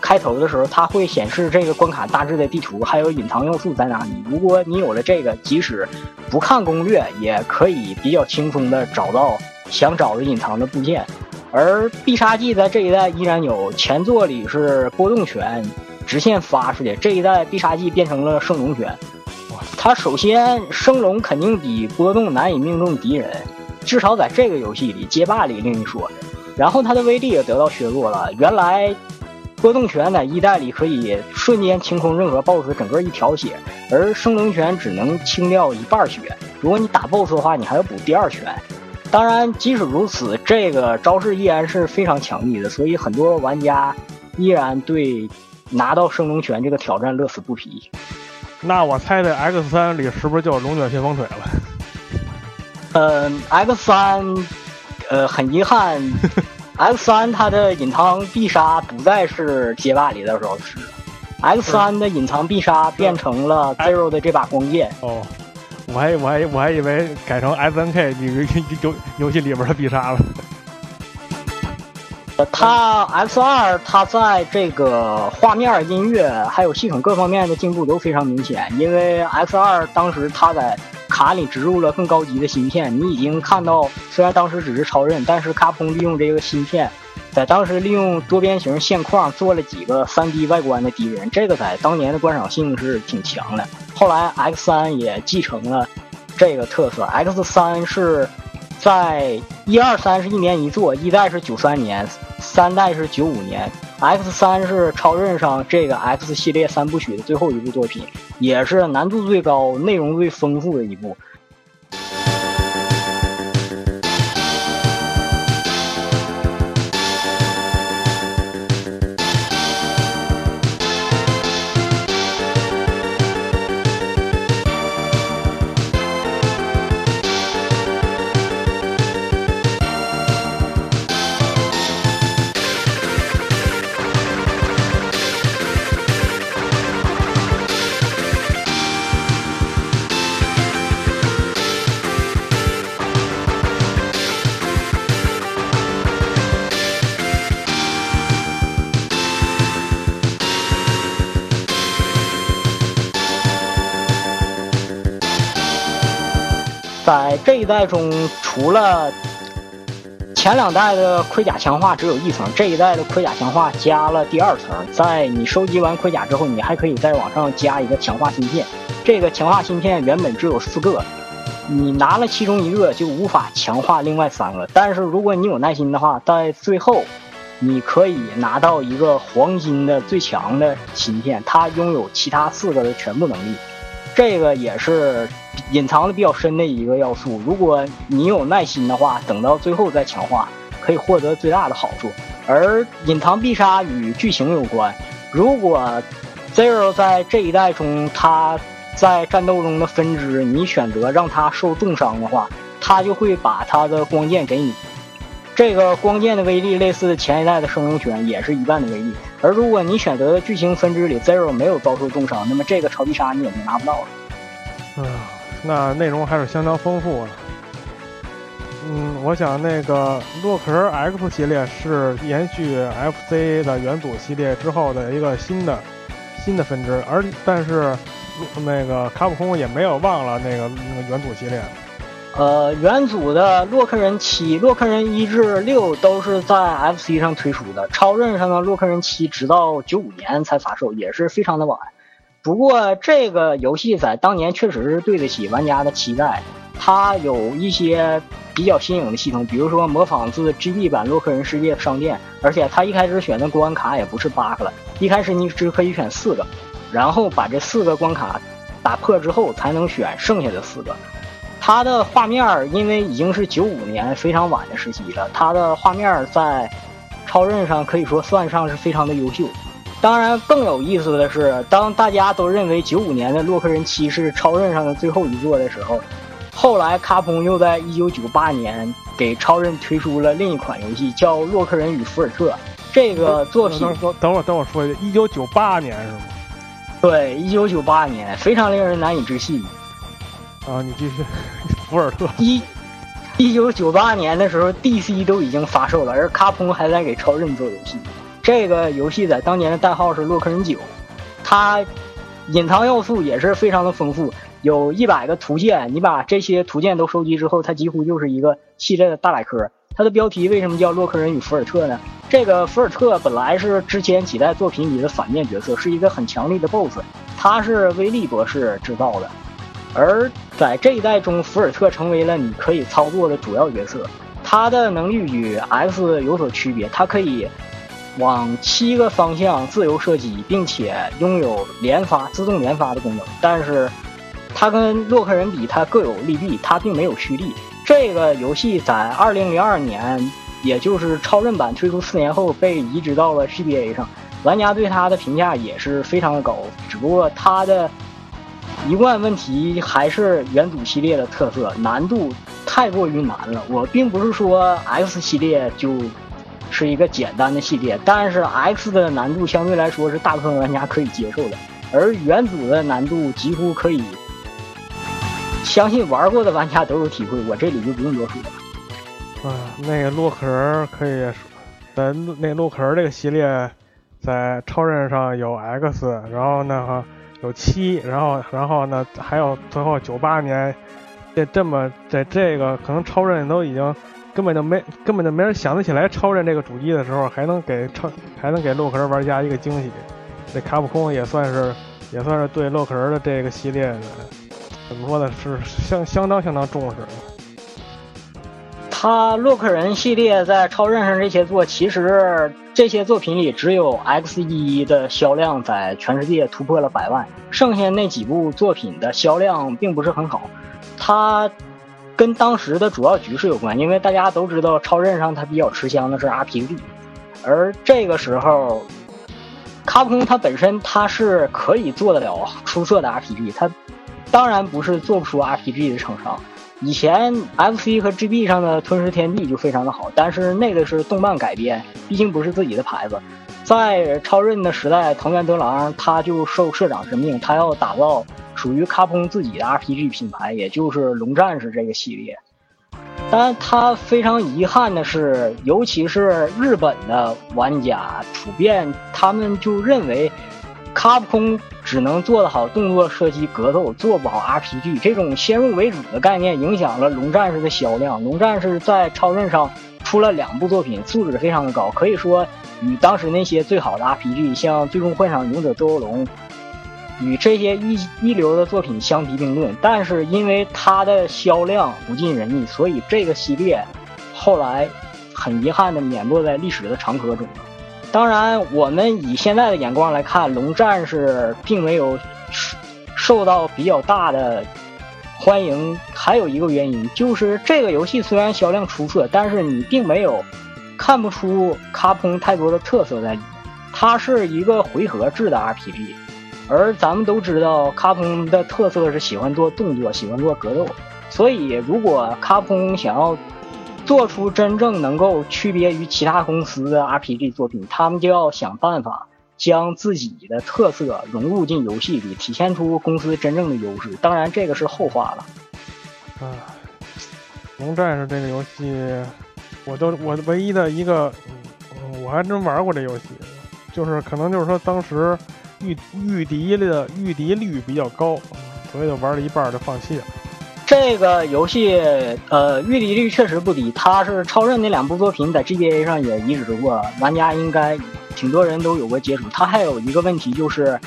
开头的时候，它会显示这个关卡大致的地图，还有隐藏要素在哪里。如果你有了这个，即使不看攻略，也可以比较轻松的找到想找的隐藏的部件。而必杀技在这一代依然有，前作里是波动拳直线发出去，这一代必杀技变成了圣龙拳。它首先升龙肯定比波动难以命中敌人，至少在这个游戏里，街霸里另一说。然后它的威力也得到削弱了，原来。波动拳在一代里可以瞬间清空任何 BOSS 整个一条血，而升龙拳只能清掉一半血。如果你打 BOSS 的话，你还要补第二拳。当然，即使如此，这个招式依然是非常强力的，所以很多玩家依然对拿到升龙拳这个挑战乐此不疲。那我猜这 X 三里是不是就是龙卷旋风腿了？嗯，X 三，呃，很遗憾。X 三它的隐藏必杀不再是街霸里的时候是，X 三的隐藏必杀变成了 Zero 的这把光剑。哦，我还我还我还以为改成 SNK 这个游游戏里边的必杀了。它 X 二它在这个画面、音乐还有系统各方面的进步都非常明显，因为 X 二当时它在。卡里植入了更高级的芯片，你已经看到，虽然当时只是超任，但是卡普利用这个芯片，在当时利用多边形线框做了几个 3D 外观的敌人，这个在当年的观赏性是挺强的。后来 X 三也继承了这个特色，X 三是在一二三是一年一座，一代是九三年，三代是九五年。X 三是超任上这个 X 系列三部曲的最后一部作品，也是难度最高、内容最丰富的一部。这一代中，除了前两代的盔甲强化只有一层，这一代的盔甲强化加了第二层。在你收集完盔甲之后，你还可以再往上加一个强化芯片。这个强化芯片原本只有四个，你拿了其中一个就无法强化另外三个。但是如果你有耐心的话，在最后你可以拿到一个黄金的最强的芯片，它拥有其他四个的全部能力。这个也是。隐藏的比较深的一个要素，如果你有耐心的话，等到最后再强化，可以获得最大的好处。而隐藏必杀与剧情有关，如果 Zero 在这一代中，他在战斗中的分支，你选择让他受重伤的话，他就会把他的光剑给你。这个光剑的威力类似前一代的圣龙拳，也是一半的威力。而如果你选择的剧情分支里 Zero 没有遭受重伤，那么这个超必杀你也就拿不到了。嗯。那内容还是相当丰富的。嗯，我想那个洛克人 X 系列是延续 FC 的元祖系列之后的一个新的新的分支，而但是那个卡普空也没有忘了那个那个元祖系列。呃，元祖的洛克人七、洛克人一至六都是在 FC 上推出的，超任上的洛克人七直到九五年才发售，也是非常的晚。不过这个游戏在当年确实是对得起玩家的期待，它有一些比较新颖的系统，比如说模仿自 GB 版洛克人世界商店，而且它一开始选的关卡也不是八个了，一开始你只可以选四个，然后把这四个关卡打破之后才能选剩下的四个。它的画面因为已经是九五年非常晚的时期了，它的画面在超任上可以说算上是非常的优秀。当然，更有意思的是，当大家都认为九五年的《洛克人七》是超任上的最后一座的时候，后来卡普空又在一九九八年给超任推出了另一款游戏，叫《洛克人与福尔特》。这个作品，等会儿等会儿说一下，一九九八年是吗？对，一九九八年，非常令人难以置信。啊，你继续，福尔特一，一九九八年的时候，DC 都已经发售了，而卡普空还在给超任做游戏。这个游戏在当年的代号是《洛克人九》，它隐藏要素也是非常的丰富，有一百个图鉴，你把这些图鉴都收集之后，它几乎就是一个系列的大百科。它的标题为什么叫《洛克人与福尔特》呢？这个福尔特本来是之前几代作品里的反面角色，是一个很强力的 BOSS，他是威利博士制造的。而在这一代中，福尔特成为了你可以操作的主要角色。他的能力与 X 有所区别，他可以往七个方向自由射击，并且拥有连发、自动连发的功能。但是，他跟洛克人比，他各有利弊，他并没有蓄力。这个游戏在2002年，也就是超任版推出四年后，被移植到了 GBA 上，玩家对他的评价也是非常的高。只不过他的。一贯问题还是元祖系列的特色，难度太过于难了。我并不是说 X 系列就是一个简单的系列，但是 X 的难度相对来说是大部分玩家可以接受的，而元祖的难度几乎可以，相信玩过的玩家都有体会。我这里就不用多说了。啊，那个洛克人可以说，在那洛克人这个系列，在超人上有 X，然后呢哈。有七，然后，然后呢，还有最后九八年，这这么在这个可能超人都已经根本就没根本就没人想得起来超人这个主机的时候，还能给超还能给洛克人玩家一个惊喜，这卡普空也算是也算是对洛克人的这个系列的怎么说呢，是相相当相当重视。他洛克人系列在超任上这些作，其实这些作品里只有 X 一的销量在全世界突破了百万，剩下那几部作品的销量并不是很好。它跟当时的主要局势有关，因为大家都知道超任上它比较吃香的是 RPG，而这个时候，卡普空它本身它是可以做得了出色的 RPG，它当然不是做不出 RPG 的厂商。以前 FC 和 GB 上的《吞噬天地》就非常的好，但是那个是动漫改编，毕竟不是自己的牌子。在超任的时代，藤原德郎他就受社长之命，他要打造属于卡普空自己的 RPG 品牌，也就是《龙战士》这个系列。但他非常遗憾的是，尤其是日本的玩家，普遍他们就认为。卡普空只能做得好动作射击格斗，做不好 RPG。这种先入为主的概念影响了《龙战士》的销量。《龙战士》在超任上出了两部作品，素质非常的高，可以说与当时那些最好的 RPG，像《最终幻想：勇者斗恶龙》，与这些一一流的作品相提并论。但是因为它的销量不尽人意，所以这个系列后来很遗憾的免落在历史的长河中。当然，我们以现在的眼光来看，《龙战士》并没有受到比较大的欢迎。还有一个原因就是，这个游戏虽然销量出色，但是你并没有看不出卡普空太多的特色在里面。它是一个回合制的 RPG，而咱们都知道，卡普空的特色是喜欢做动作，喜欢做格斗。所以，如果卡普空想要做出真正能够区别于其他公司的 RPG 作品，他们就要想办法将自己的特色融入进游戏里，体现出公司真正的优势。当然，这个是后话了。啊，龙战士这个游戏，我都我唯一的一个，我还真玩过这游戏，就是可能就是说当时遇遇敌的遇敌率比较高，所以就玩了一半就放弃了。这个游戏，呃，遇敌率确实不低。它是超任那两部作品在 GBA 上也移植过，玩家应该挺多人都有过接触。它还有一个问题就是，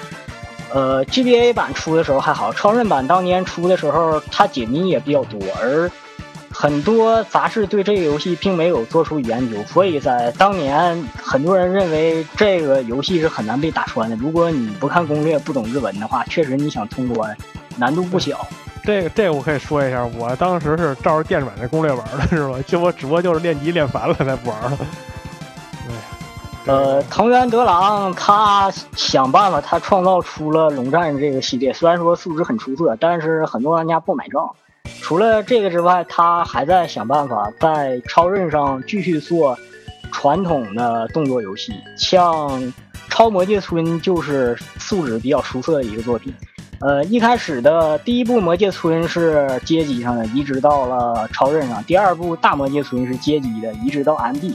呃，GBA 版出的时候还好，超任版当年出的时候，它解谜也比较多，而很多杂志对这个游戏并没有做出研究，所以在当年，很多人认为这个游戏是很难被打穿的。如果你不看攻略、不懂日文的话，确实你想通关难度不小。这个这个我可以说一下，我当时是照着电子版的攻略玩的，是吧？就我只不过就是练级练烦了才不玩了。呃，藤原德郎他想办法，他创造出了龙战这个系列，虽然说素质很出色，但是很多玩家不买账。除了这个之外，他还在想办法在超任上继续做传统的动作游戏，像超魔界村就是素质比较出色的一个作品。呃，一开始的第一部《魔界村》是街机上的，移植到了超任上；第二部《大魔界村》是街机的，移植到 MD。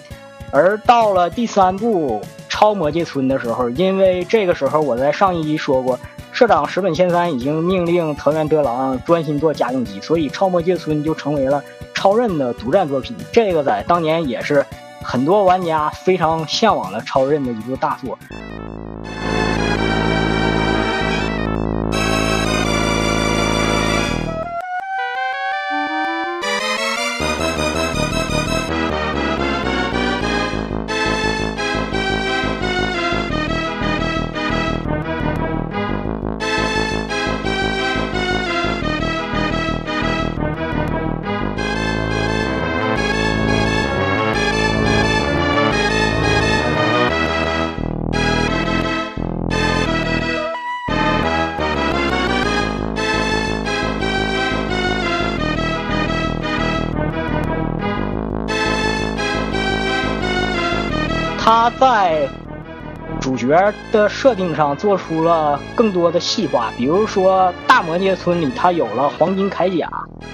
而到了第三部《超魔界村》的时候，因为这个时候我在上一集说过，社长石本千三已经命令藤原德郎专心做家用机，所以《超魔界村》就成为了超任的独占作品。这个在当年也是很多玩家非常向往的超任的一部大作。角的设定上做出了更多的细化，比如说大魔界村里，他有了黄金铠甲，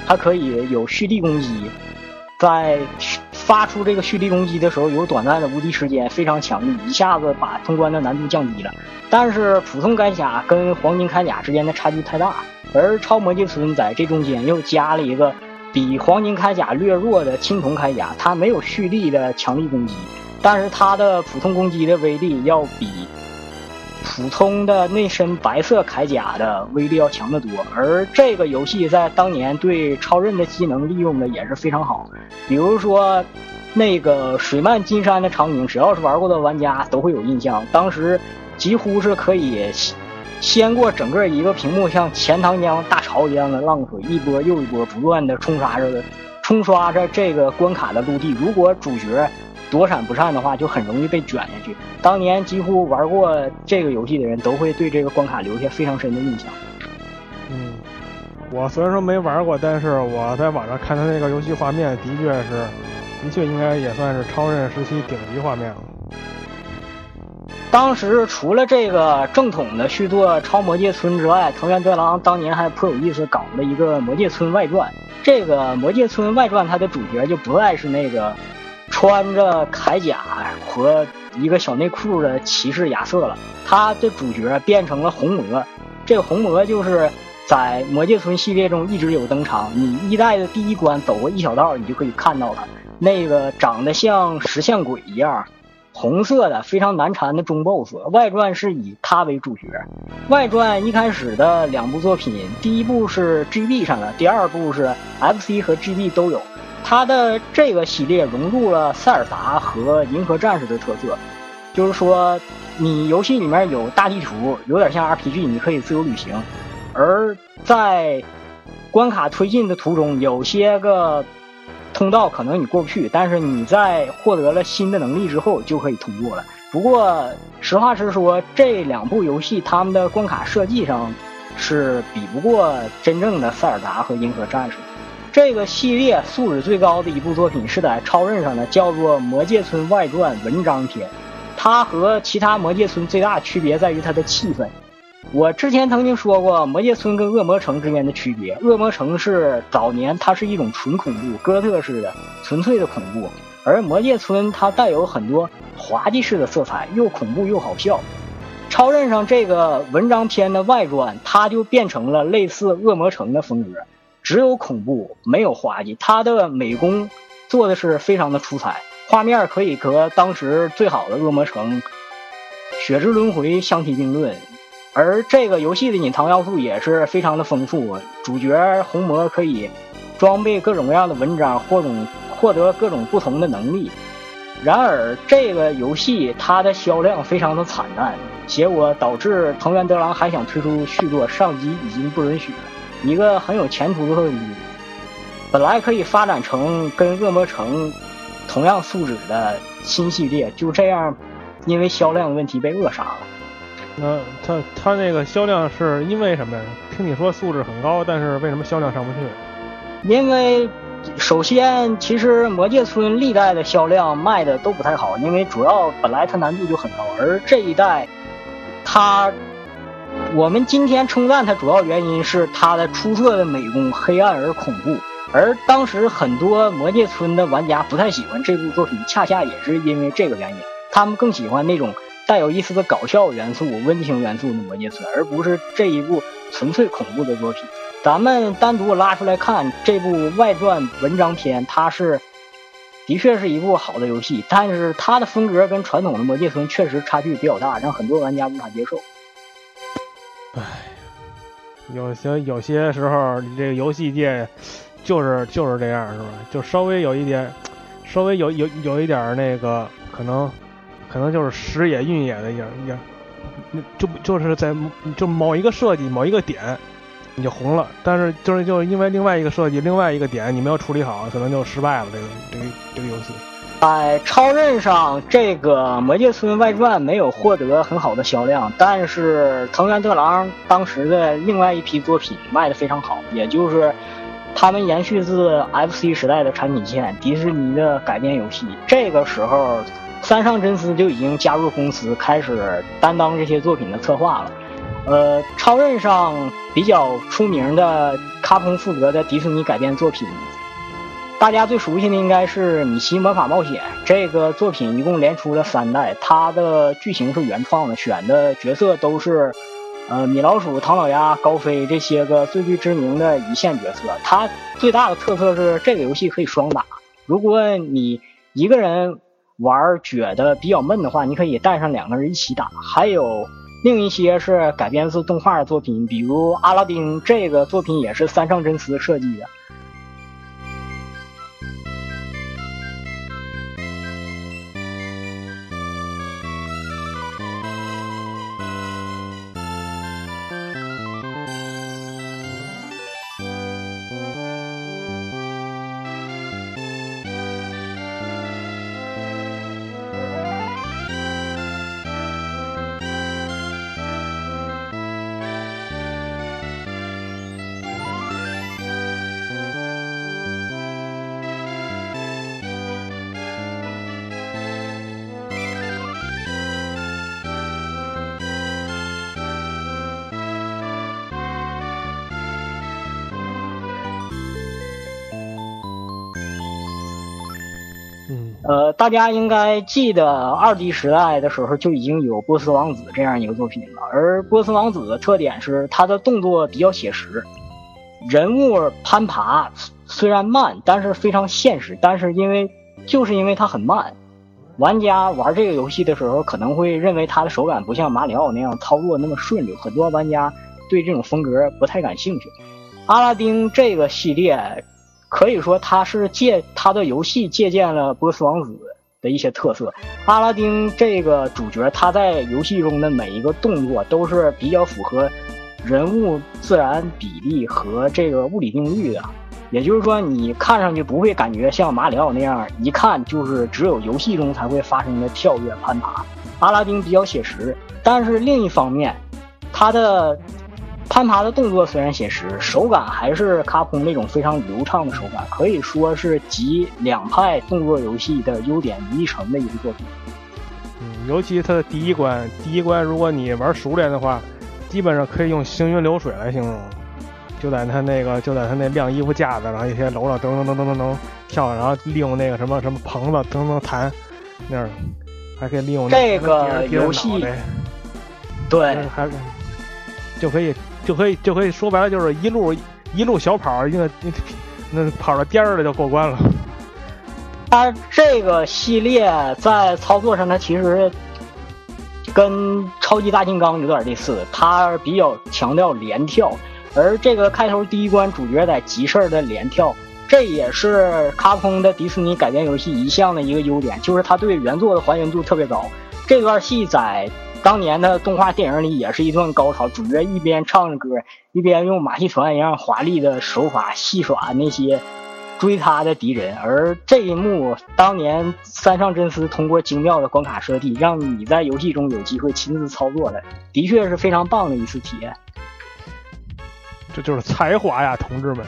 它可以有蓄力攻击，在发出这个蓄力攻击的时候有短暂的无敌时间，非常强力，一下子把通关的难度降低了。但是普通铠甲跟黄金铠甲之间的差距太大，而超魔界村在这中间又加了一个比黄金铠甲略弱的青铜铠甲，它没有蓄力的强力攻击。但是它的普通攻击的威力要比普通的那身白色铠甲的威力要强得多，而这个游戏在当年对超刃的技能利用的也是非常好。比如说，那个水漫金山的场景，只要是玩过的玩家都会有印象。当时几乎是可以掀过整个一个屏幕，像钱塘江大潮一样的浪水，一波又一波，不断的冲刷着冲刷着这个关卡的陆地。如果主角躲闪不善的话，就很容易被卷下去。当年几乎玩过这个游戏的人都会对这个关卡留下非常深的印象。嗯，我虽然说没玩过，但是我在网上看他那个游戏画面，的确是，的确应该也算是超人时期顶级画面了。当时除了这个正统的续作《超魔界村》之外，藤原德郎当年还颇有意思，搞了一个《魔界村外传》。这个《魔界村外传》它的主角就不再是那个。穿着铠甲和一个小内裤的骑士亚瑟了，他的主角变成了红魔。这个红魔就是在魔界村系列中一直有登场。你一代的第一关走过一小道，你就可以看到了。那个长得像石像鬼一样，红色的非常难缠的中 boss。外传是以他为主角。外传一开始的两部作品，第一部是 GB 上的，第二部是 FC 和 GB 都有。它的这个系列融入了塞尔达和银河战士的特色，就是说，你游戏里面有大地图，有点像 RPG，你可以自由旅行。而在关卡推进的途中，有些个通道可能你过不去，但是你在获得了新的能力之后就可以通过了。不过，实话实说，这两部游戏他们的关卡设计上是比不过真正的塞尔达和银河战士。这个系列素质最高的一部作品是在超任上的，叫做《魔界村外传文章篇》。它和其他魔界村最大区别在于它的气氛。我之前曾经说过，魔界村跟恶魔城之间的区别。恶魔城是早年它是一种纯恐怖、哥特式的、纯粹的恐怖，而魔界村它带有很多滑稽式的色彩，又恐怖又好笑。超任上这个文章篇的外传，它就变成了类似恶魔城的风格，只有恐怖，没有滑稽。它的美工做的是非常的出彩，画面可以和当时最好的恶魔城《血之轮回》相提并论。而这个游戏的隐藏要素也是非常的丰富，主角红魔可以装备各种各样的文章，或种获得各种不同的能力。然而，这个游戏它的销量非常的惨淡，结果导致藤原德郎还想推出续作，上级已经不允许了。一个很有前途的游戏，本来可以发展成跟恶魔城同样素质的新系列，就这样因为销量的问题被扼杀了。那他他那个销量是因为什么呀？听你说素质很高，但是为什么销量上不去？因为首先，其实魔界村历代的销量卖的都不太好，因为主要本来它难度就很高，而这一代，它我们今天称赞它主要原因是它的出色的美工，黑暗而恐怖。而当时很多魔界村的玩家不太喜欢这部作品，恰恰也是因为这个原因，他们更喜欢那种。带有一丝的搞笑元素、温情元素的《魔界村》，而不是这一部纯粹恐怖的作品。咱们单独拉出来看这部外传文章篇，它是的确是一部好的游戏，但是它的风格跟传统的《魔界村》确实差距比较大，让很多玩家无法接受。唉，有些有些时候，你这个游戏界就是就是这样，是吧？就稍微有一点，稍微有有有一点那个可能。可能就是时也运也的样样，那就就是在就某一个设计某一个点你就红了，但是就是就是因为另外一个设计另外一个点你没有处理好，可能就失败了。这个这个这个游戏，在超任上，这个《魔界村外传》没有获得很好的销量，但是藤原特郎当时的另外一批作品卖的非常好，也就是他们延续自 FC 时代的产品线，迪士尼的改编游戏。这个时候。三上真司就已经加入公司，开始担当这些作品的策划了。呃，超任上比较出名的卡通负责的迪士尼改编作品，大家最熟悉的应该是《米奇魔法冒险》这个作品，一共连出了三代。它的剧情是原创的，选的角色都是呃米老鼠、唐老鸭、高飞这些个最具知名的一线角色。它最大的特色是这个游戏可以双打，如果你一个人。玩觉得比较闷的话，你可以带上两个人一起打。还有另一些是改编自动画的作品，比如《阿拉丁》这个作品也是三上真司设计的。呃，大家应该记得二 D 时代的时候就已经有波斯王子这样一个作品了。而波斯王子的特点是他的动作比较写实，人物攀爬虽然慢，但是非常现实。但是因为就是因为它很慢，玩家玩这个游戏的时候可能会认为它的手感不像马里奥那样操作那么顺溜，很多玩家对这种风格不太感兴趣。阿拉丁这个系列。可以说，他是借他的游戏借鉴了波斯王子的一些特色。阿拉丁这个主角，他在游戏中的每一个动作都是比较符合人物自然比例和这个物理定律的。也就是说，你看上去不会感觉像马里奥那样，一看就是只有游戏中才会发生的跳跃攀爬。阿拉丁比较写实，但是另一方面，他的。攀爬的动作虽然写实，手感还是卡普空那种非常流畅的手感，可以说是集两派动作游戏的优点于一成的一个作品。嗯，尤其它的第一关，第一关如果你玩熟练的话，基本上可以用行云流水来形容。就在他那个，就在他那晾衣服架子，然后一些楼上噔噔噔噔噔噔跳，然后利用那个什么什么棚子噔噔弹，那儿还可以利用这个游戏，对，还就可以就可以就可以说白了就是一路一路小跑，那 那跑到颠儿了就过关了。它这个系列在操作上，它其实跟超级大金刚有点类似，它比较强调连跳。而这个开头第一关主角在急事儿的连跳，这也是卡普空的迪士尼改编游戏一项的一个优点，就是它对原作的还原度特别高。这段戏在当年的动画电影里也是一段高潮，主角一边唱着歌，一边用马戏团一样华丽的手法戏耍那些。追他的敌人，而这一幕，当年三上真司通过精妙的关卡设计，让你在游戏中有机会亲自操作的，的确是非常棒的一次体验。这就是才华呀，同志们！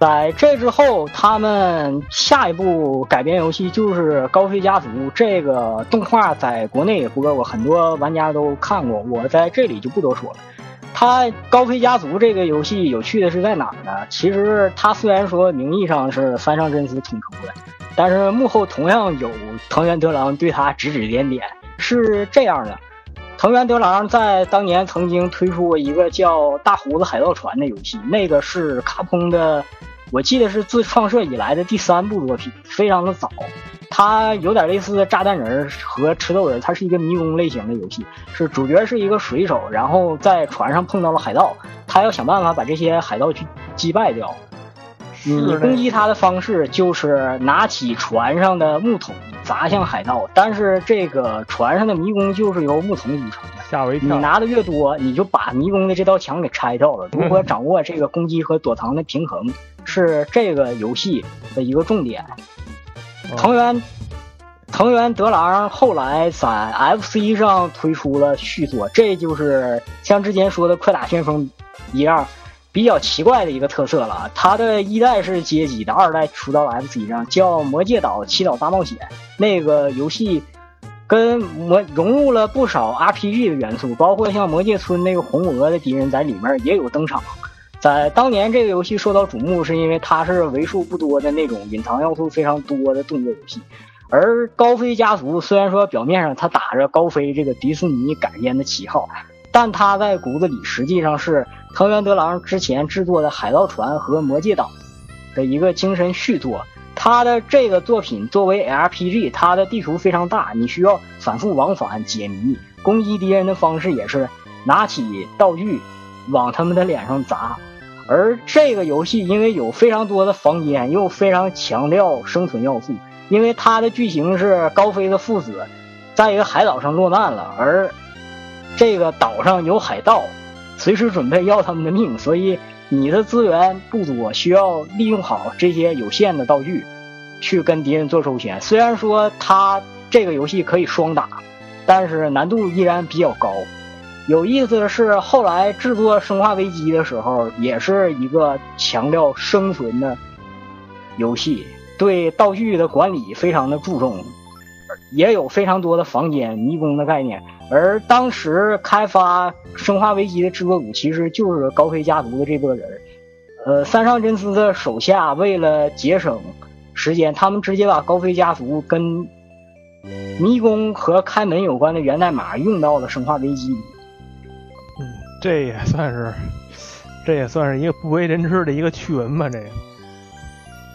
在这之后，他们下一部改编游戏就是《高飞家族》，这个动画在国内也播过，很多玩家都看过，我在这里就不多说了。它《高飞家族》这个游戏有趣的是在哪呢？其实它虽然说名义上是三上真司统筹的，但是幕后同样有藤原德郎对他指指点点。是这样的，藤原德郎在当年曾经推出过一个叫《大胡子海盗船》的游戏，那个是卡通的，我记得是自创设以来的第三部作品，非常的早。它有点类似炸弹人和吃豆人，它是一个迷宫类型的游戏，是主角是一个水手，然后在船上碰到了海盗，他要想办法把这些海盗去击败掉。你攻击他的方式就是拿起船上的木桶砸向海盗，但是这个船上的迷宫就是由木桶组成的，吓我一跳。你拿的越多，你就把迷宫的这道墙给拆掉了。如何掌握这个攻击和躲藏的平衡，是这个游戏的一个重点。藤原，藤原德郎后来在 FC 上推出了续作，这就是像之前说的《快打旋风》一样，比较奇怪的一个特色了。它的一代是街机的，二代出到了 FC 上，叫《魔界岛祈祷大冒险》。那个游戏跟魔融入了不少 RPG 的元素，包括像魔界村那个红鹅的敌人在里面也有登场。在当年，这个游戏受到瞩目，是因为它是为数不多的那种隐藏要素非常多的动作游戏。而《高飞家族》虽然说表面上它打着高飞这个迪士尼改编的旗号，但它在骨子里实际上是藤原德郎之前制作的《海盗船》和《魔界岛》的一个精神续作。他的这个作品作为 RPG，它的地图非常大，你需要反复往返解谜，攻击敌人的方式也是拿起道具往他们的脸上砸。而这个游戏因为有非常多的房间，又非常强调生存要素。因为它的剧情是高飞的父子在一个海岛上落难了，而这个岛上有海盗，随时准备要他们的命，所以你的资源不多，需要利用好这些有限的道具，去跟敌人做周旋。虽然说它这个游戏可以双打，但是难度依然比较高。有意思的是，后来制作《生化危机》的时候，也是一个强调生存的游戏，对道具的管理非常的注重，也有非常多的房间、迷宫的概念。而当时开发《生化危机》的制作组其实就是高飞家族的这波人，呃，三上真司的手下为了节省时间，他们直接把高飞家族跟迷宫和开门有关的源代码用到了《生化危机》里。这也算是，这也算是一个不为人知的一个趣闻吧。这个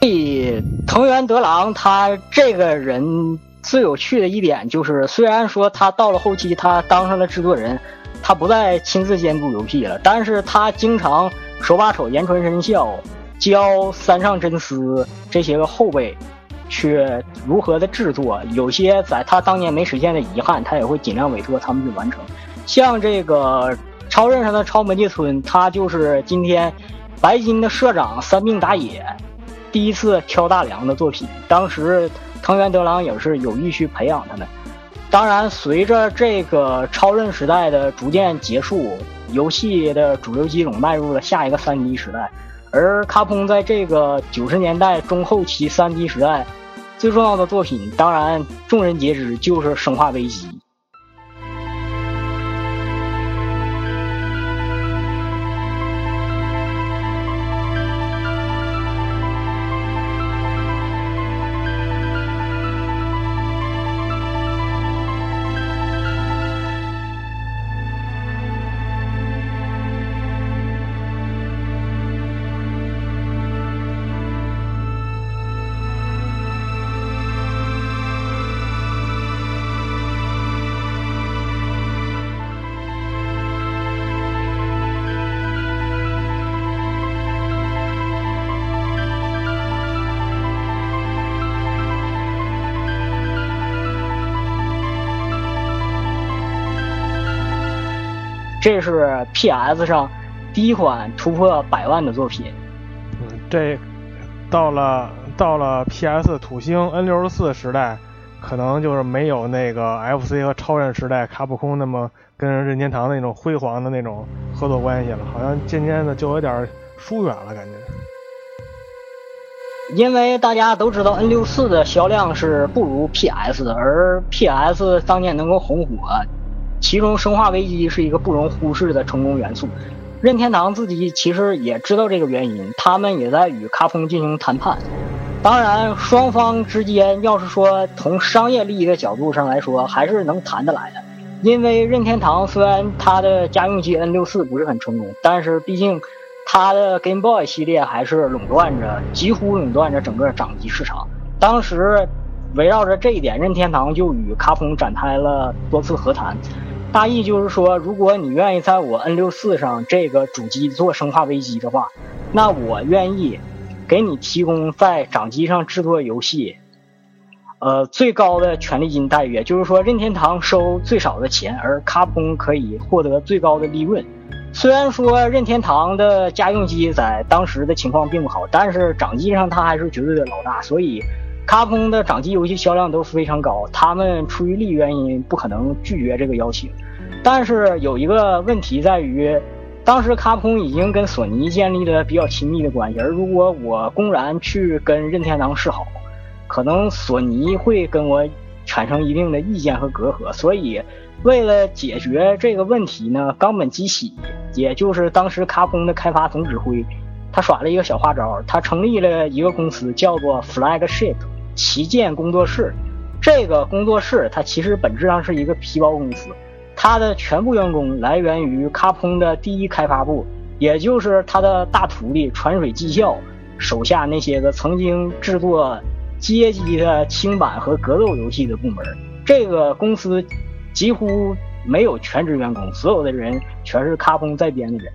以，藤原德郎他这个人最有趣的一点就是，虽然说他到了后期他当上了制作人，他不再亲自监督游戏了，但是他经常手把手言传身教，教三上真司这些个后辈去如何的制作。有些在他当年没实现的遗憾，他也会尽量委托他们去完成。像这个。超任上的超门界村，他就是今天白金的社长三命打野第一次挑大梁的作品。当时藤原德郎也是有意去培养他们。当然，随着这个超任时代的逐渐结束，游戏的主流机种迈入了下一个三 D 时代。而卡普空在这个九十年代中后期三 D 时代最重要的作品，当然众人皆知，就是《生化危机》。这是 PS 上第一款突破百万的作品。嗯，这到了到了 PS 土星 N 六十四时代，可能就是没有那个 FC 和超人时代卡普空那么跟任天堂那种辉煌的那种合作关系了，好像渐渐的就有点疏远了，感觉。因为大家都知道 N 六四的销量是不如 PS 的，而 PS 当年能够红火，其中《生化危机》是一个不容忽视的成功元素。任天堂自己其实也知道这个原因，他们也在与卡通进行谈判。当然，双方之间要是说从商业利益的角度上来说，还是能谈得来的。因为任天堂虽然它的家用机 N 六四不是很成功，但是毕竟。它的 Game Boy 系列还是垄断着，几乎垄断着整个掌机市场。当时围绕着这一点，任天堂就与卡通展开了多次和谈，大意就是说，如果你愿意在我 N64 上这个主机做《生化危机》的话，那我愿意给你提供在掌机上制作游戏，呃，最高的权利金待遇，就是说任天堂收最少的钱，而卡普空可以获得最高的利润。虽然说任天堂的家用机在当时的情况并不好，但是掌机上它还是绝对的老大，所以卡普空的掌机游戏销量都非常高。他们出于利益原因不可能拒绝这个邀请。但是有一个问题在于，当时卡普空已经跟索尼建立了比较亲密的关系，而如果我公然去跟任天堂示好，可能索尼会跟我产生一定的意见和隔阂，所以。为了解决这个问题呢，冈本基喜，也就是当时卡普空的开发总指挥，他耍了一个小花招，他成立了一个公司，叫做 Flagship 旗舰工作室。这个工作室它其实本质上是一个皮包公司，他的全部员工来源于卡普空的第一开发部，也就是他的大徒弟传水技校手下那些个曾经制作街机的轻版和格斗游戏的部门。这个公司。几乎没有全职员工，所有的人全是卡普空在编的人。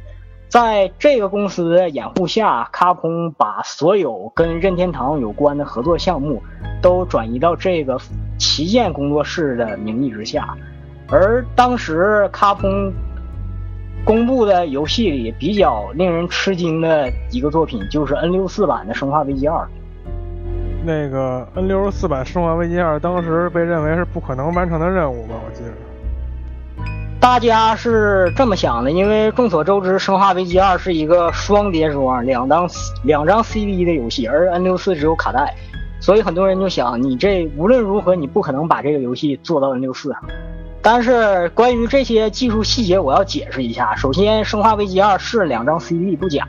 在这个公司的掩护下，卡普空把所有跟任天堂有关的合作项目都转移到这个旗舰工作室的名义之下。而当时卡通公布的游戏里比较令人吃惊的一个作品，就是 N 六四版的《生化危机二》。那个 N 六十四版《生化危机二》当时被认为是不可能完成的任务吧？我记得。大家是这么想的，因为众所周知，《生化危机二》是一个双碟装、两张两张 CD 的游戏，而 N 六四只有卡带，所以很多人就想，你这无论如何，你不可能把这个游戏做到 N 六四上。但是关于这些技术细节，我要解释一下。首先，《生化危机二》是两张 CD 不假。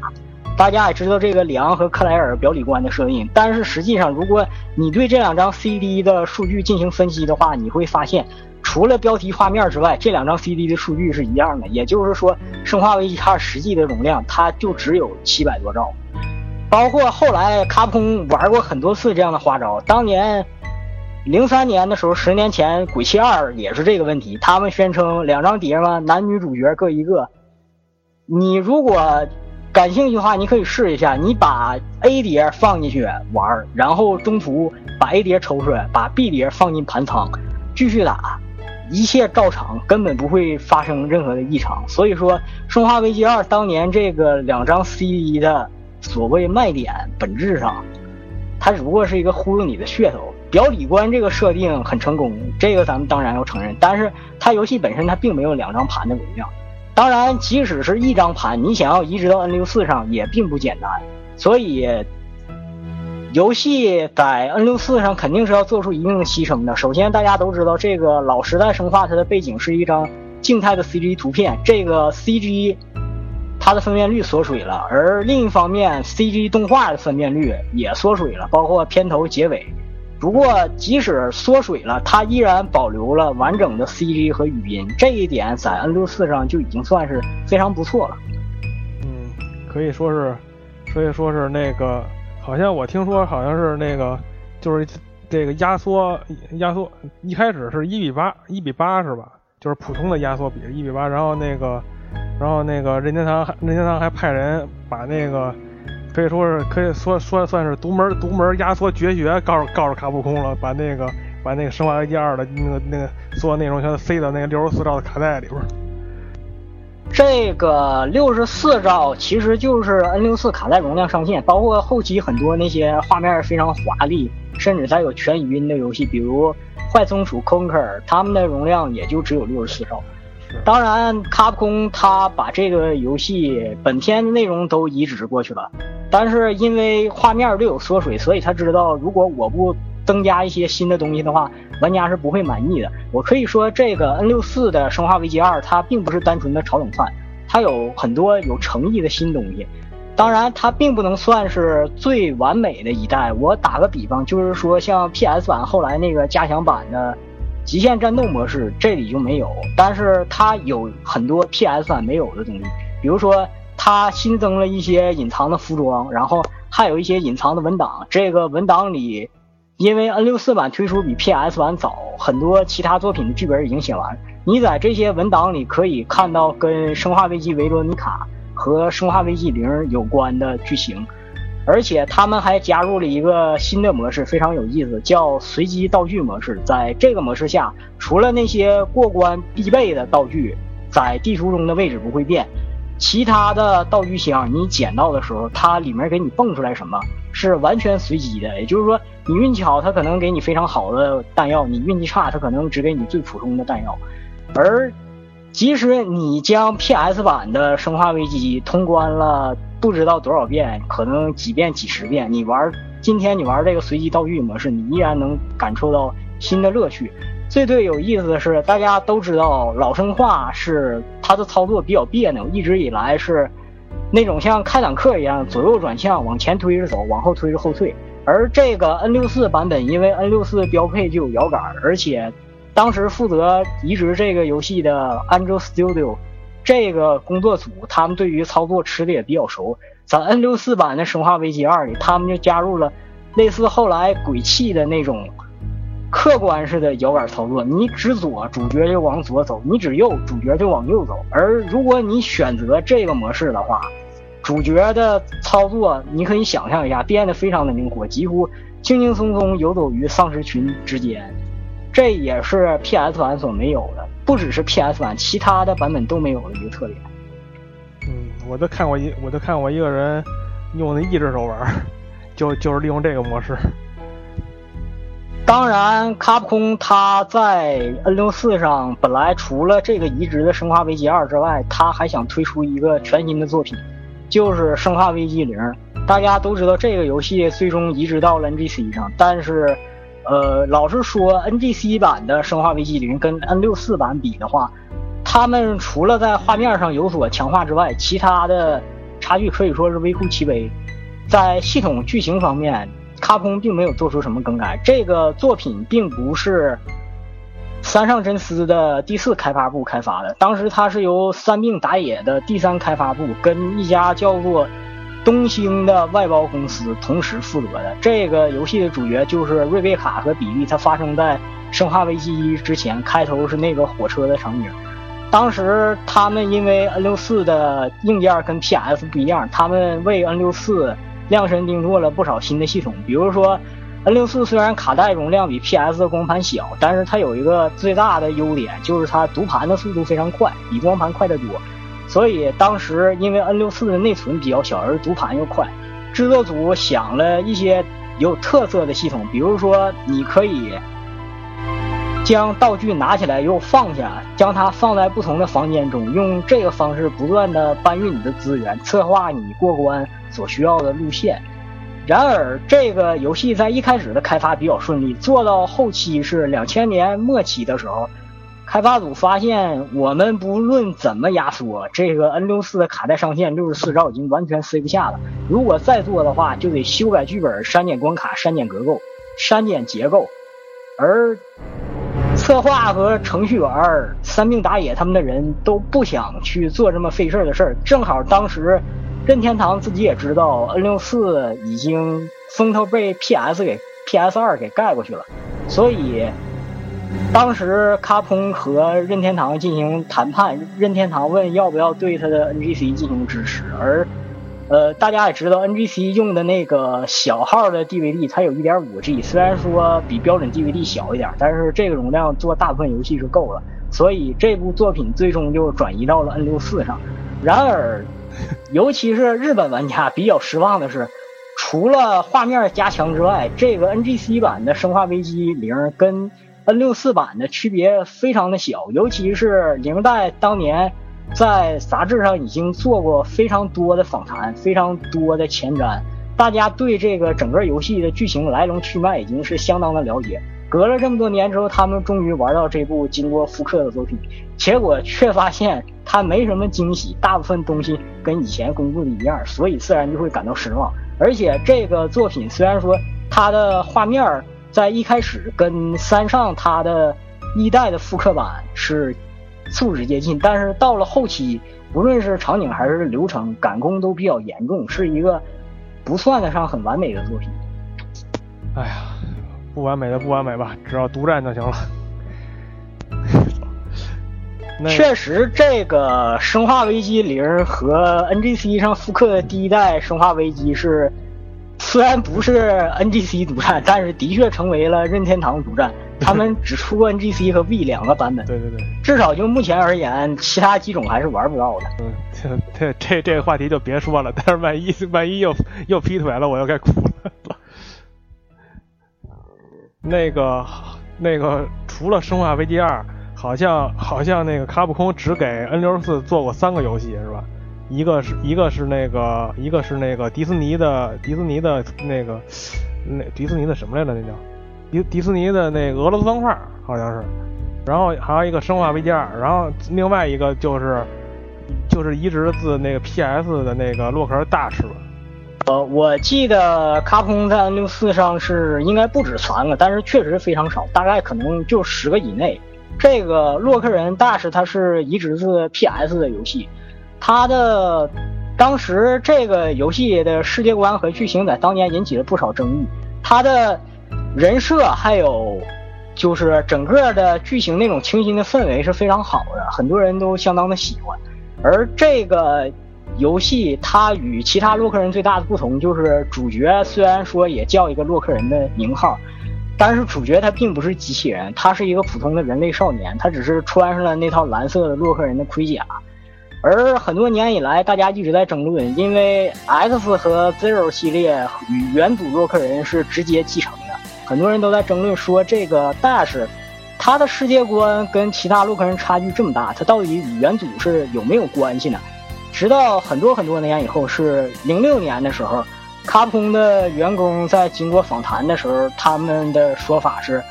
大家也知道这个里昂和克莱尔表里观的设定，但是实际上，如果你对这两张 CD 的数据进行分析的话，你会发现，除了标题画面之外，这两张 CD 的数据是一样的。也就是说，《生化危机二》实际的容量它就只有七百多兆。包括后来卡普空玩过很多次这样的花招，当年零三年的时候，十年前《鬼泣二》也是这个问题，他们宣称两张碟嘛，男女主角各一个，你如果。感兴趣的话，你可以试一下。你把 A 碟放进去玩，然后中途把 A 碟抽出来，把 B 碟放进盘仓，继续打，一切照常，根本不会发生任何的异常。所以说，《生化危机二》当年这个两张 CD 的所谓卖点，本质上，它只不过是一个忽悠你的噱头。表里观这个设定很成功，这个咱们当然要承认。但是它游戏本身它并没有两张盘的容量。当然，即使是一张盘，你想要移植到 N 六四上也并不简单。所以，游戏在 N 六四上肯定是要做出一定的牺牲的。首先，大家都知道这个老时代生化它的背景是一张静态的 CG 图片，这个 CG 它的分辨率缩水了，而另一方面，CG 动画的分辨率也缩水了，包括片头、结尾。不过，即使缩水了，它依然保留了完整的 CG 和语音，这一点在 N 六四上就已经算是非常不错了。嗯，可以说是，所以说是那个，好像我听说好像是那个，就是这个压缩压缩，一开始是一比八，一比八是吧？就是普通的压缩比一比八，然后那个，然后那个任天堂任天堂还派人把那个。可以说是可以说说算是独门独门压缩绝学，告诉告诉卡普空了，把那个把那个生化危机二的那个那个所有内容全塞到那个六十四兆的卡带里边。这个六十四兆其实就是 N 六四卡带容量上限，包括后期很多那些画面非常华丽，甚至带有全语音的游戏，比如坏松鼠 Conquer，他们的容量也就只有六十四兆。当然，卡普空他把这个游戏本片的内容都移植过去了，但是因为画面略有缩水，所以他知道如果我不增加一些新的东西的话，玩家是不会满意的。我可以说，这个 N 六四的《生化危机二》它并不是单纯的炒冷饭，它有很多有诚意的新东西。当然，它并不能算是最完美的一代。我打个比方，就是说像 PS 版后来那个加强版的。极限战斗模式这里就没有，但是它有很多 PS 版没有的东西，比如说它新增了一些隐藏的服装，然后还有一些隐藏的文档。这个文档里，因为 N64 版推出比 PS 版早，很多其他作品的剧本已经写完。你在这些文档里可以看到跟《生化危机：维罗妮卡》和《生化危机零》有关的剧情。而且他们还加入了一个新的模式，非常有意思，叫随机道具模式。在这个模式下，除了那些过关必备的道具，在地图中的位置不会变，其他的道具箱你捡到的时候，它里面给你蹦出来什么是完全随机的。也就是说，你运气好，它可能给你非常好的弹药；你运气差，它可能只给你最普通的弹药。而即使你将 PS 版的《生化危机》通关了。不知道多少遍，可能几遍、几十遍。你玩今天你玩这个随机道具模式，你依然能感受到新的乐趣。最最有意思的是，大家都知道老生化是它的操作比较别扭，一直以来是那种像开坦克一样左右转向，往前推着走，往后推着后退。而这个 N 六四版本，因为 N 六四标配就有摇杆，而且当时负责移植这个游戏的 Angel Studio。这个工作组他们对于操作吃的也比较熟，在 N 六四版的《生化危机二》里，他们就加入了类似后来鬼泣的那种客观式的摇杆操作。你指左，主角就往左走；你指右，主角就往右走。而如果你选择这个模式的话，主角的操作你可以想象一下，变得非常的灵活，几乎轻轻松松游走于丧尸群之间。这也是 PS 版所没有的。不只是 PS 版，其他的版本都没有的一个特点。嗯，我都看过一，我都看过一个人用的一只手玩，就就是利用这个模式。当然，卡普空他在 N 六四上本来除了这个移植的《生化危机二》之外，他还想推出一个全新的作品，就是《生化危机零》。大家都知道这个游戏最终移植到了 NGC 上，但是。呃，老实说，NGC 版的《生化危机零》跟 N64 版比的话，他们除了在画面上有所强化之外，其他的差距可以说是微乎其微。在系统剧情方面，卡通并没有做出什么更改。这个作品并不是三上真司的第四开发部开发的，当时它是由三命打野的第三开发部跟一家叫做。东兴的外包公司同时负责的这个游戏的主角就是瑞贝卡和比利。它发生在《生化危机一》之前，开头是那个火车的场景。当时他们因为 N64 的硬件跟 PS 不一样，他们为 N64 量身定做了不少新的系统。比如说，N64 虽然卡带容量比 PS 的光盘小，但是它有一个最大的优点，就是它读盘的速度非常快，比光盘快得多。所以当时因为 N 六四的内存比较小，而读盘又快，制作组想了一些有特色的系统，比如说你可以将道具拿起来又放下，将它放在不同的房间中，用这个方式不断的搬运你的资源，策划你过关所需要的路线。然而，这个游戏在一开始的开发比较顺利，做到后期是两千年末期的时候。开发组发现，我们不论怎么压缩，这个 N 六四的卡带上限六十四兆已经完全塞不下了。如果再做的话，就得修改剧本、删减关卡、删减格构、删减结构。而策划和程序员三命打野他们的人都不想去做这么费事儿的事儿。正好当时任天堂自己也知道 N 六四已经风头被 PS 给 PS 二给盖过去了，所以。当时卡通和任天堂进行谈判，任天堂问要不要对他的 NGC 进行支持，而，呃，大家也知道 NGC 用的那个小号的 DVD，它有一点五 G，虽然说比标准 DVD 小一点，但是这个容量做大部分游戏是够了。所以这部作品最终就转移到了 N 六四上。然而，尤其是日本玩家比较失望的是，除了画面加强之外，这个 NGC 版的《生化危机零》跟 N 六四版的区别非常的小，尤其是零代当年在杂志上已经做过非常多的访谈，非常多的前瞻，大家对这个整个游戏的剧情来龙去脉已经是相当的了解。隔了这么多年之后，他们终于玩到这部经过复刻的作品，结果却发现它没什么惊喜，大部分东西跟以前公布的一样，所以自然就会感到失望。而且这个作品虽然说它的画面在一开始跟三上它的一代的复刻版是素质接近，但是到了后期，无论是场景还是流程，赶工都比较严重，是一个不算得上很完美的作品。哎呀，不完美的不完美吧，只要独占就行了。确实，这个《生化危机零》和 NGC 上复刻的第一代《生化危机》是，虽然不是 NGC 独占，但是的确成为了任天堂独占。他们 只出过 NGC 和 V 两个版本，对对对，至少就目前而言，其他几种还是玩不到的。嗯，这这这这个话题就别说了。但是万一万一又又劈腿了，我又该哭了。那个那个，除了《生化危机二》，好像好像那个卡普空只给 N 六四做过三个游戏是吧？一个是一个是那个一个是那个迪士尼的迪士尼的那个那迪士尼的什么来着？那叫迪迪士尼的那个俄罗斯方块好像是，然后还有一个《生化危机二》，然后另外一个就是就是移植自那个 PS 的那个洛克人大师吧。呃，我记得卡普空在 N 六四上是应该不止三个，但是确实非常少，大概可能就十个以内。这个洛克人大师它是移植自 PS 的游戏，它的当时这个游戏的世界观和剧情在当年引起了不少争议，它的人设还有就是整个的剧情那种清新的氛围是非常好的，很多人都相当的喜欢。而这个游戏它与其他洛克人最大的不同就是主角虽然说也叫一个洛克人的名号。但是主角他并不是机器人，他是一个普通的人类少年，他只是穿上了那套蓝色的洛克人的盔甲。而很多年以来，大家一直在争论，因为 X 和 Zero 系列与元祖洛克人是直接继承的，很多人都在争论说这个 Dash，他的世界观跟其他洛克人差距这么大，他到底与元祖是有没有关系呢？直到很多很多年以后，是零六年的时候。卡普空的员工在经过访谈的时候，他们的说法是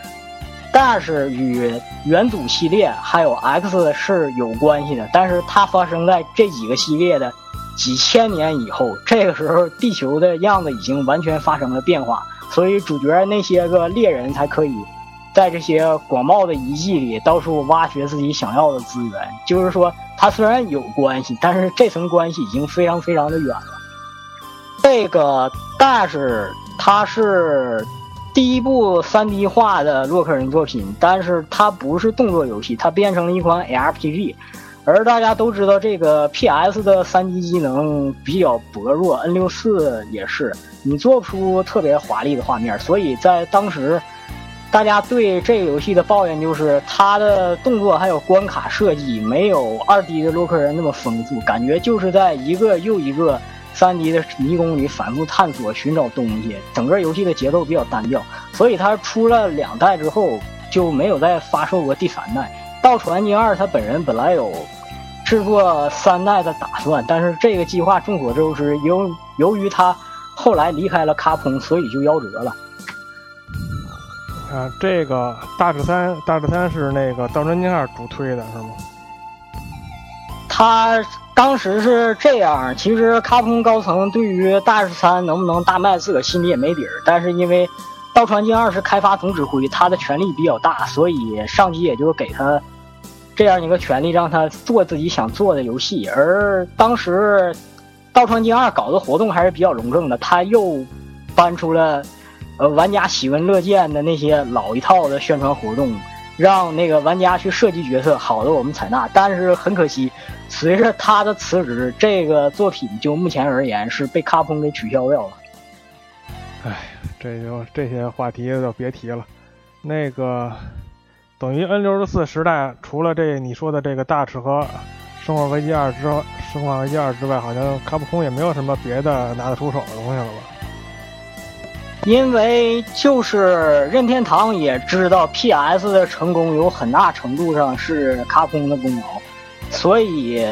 但是与元祖系列还有 X 是有关系的，但是它发生在这几个系列的几千年以后，这个时候地球的样子已经完全发生了变化，所以主角那些个猎人才可以在这些广袤的遗迹里到处挖掘自己想要的资源。就是说，它虽然有关系，但是这层关系已经非常非常的远了。这个 Dash 它是第一部 3D 化的洛克人作品，但是它不是动作游戏，它变成了一款 ARPG。而大家都知道，这个 PS 的 3D 机能比较薄弱，N64 也是，你做不出特别华丽的画面。所以在当时，大家对这个游戏的抱怨就是它的动作还有关卡设计没有 2D 的洛克人那么丰富，感觉就是在一个又一个。三 D 的迷宫里反复探索寻找东西，整个游戏的节奏比较单调，所以它出了两代之后就没有再发售过第三代。道传经二它本人本来有制作三代的打算，但是这个计划众所周知，由由于他后来离开了卡普空，所以就夭折了。啊，这个大智三，大智三是那个道传经二主推的是吗？他。当时是这样，其实卡普空高层对于大十三能不能大卖自个心里也没底儿，但是因为道传经二是开发总指挥，他的权力比较大，所以上级也就给他这样一个权利，让他做自己想做的游戏。而当时道传经二搞的活动还是比较隆重的，他又搬出了呃玩家喜闻乐见的那些老一套的宣传活动。让那个玩家去设计角色，好的我们采纳，但是很可惜，随着他的辞职，这个作品就目前而言是被卡普空给取消掉了。哎，这就这些话题就别提了。那个等于 N 六十四时代除了这你说的这个大尺和生化危机二之生化危机二之外，好像卡普空也没有什么别的拿得出手的东西了吧？因为就是任天堂也知道 PS 的成功有很大程度上是卡普空的功劳，所以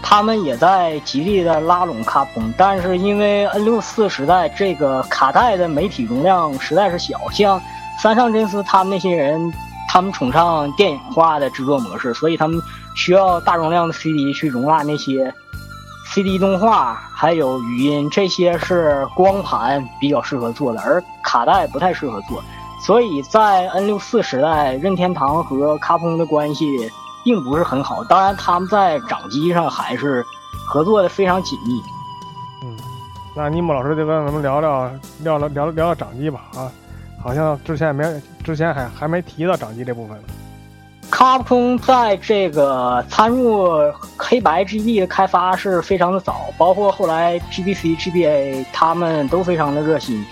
他们也在极力的拉拢卡普空。但是因为 N 六四时代这个卡带的媒体容量实在是小，像三上真司他们那些人，他们崇尚电影化的制作模式，所以他们需要大容量的 CD 去容纳那些。CD 动画还有语音，这些是光盘比较适合做的，而卡带不太适合做。所以在 N64 时代，任天堂和卡普空的关系并不是很好。当然，他们在掌机上还是合作的非常紧密。嗯，那尼莫老师就跟咱们聊聊聊聊聊聊掌机吧啊，好像之前没之前还还没提到掌机这部分。卡普空在这个参入黑白 GB 的开发是非常的早，包括后来 PBC、GBA 他们都非常的热心。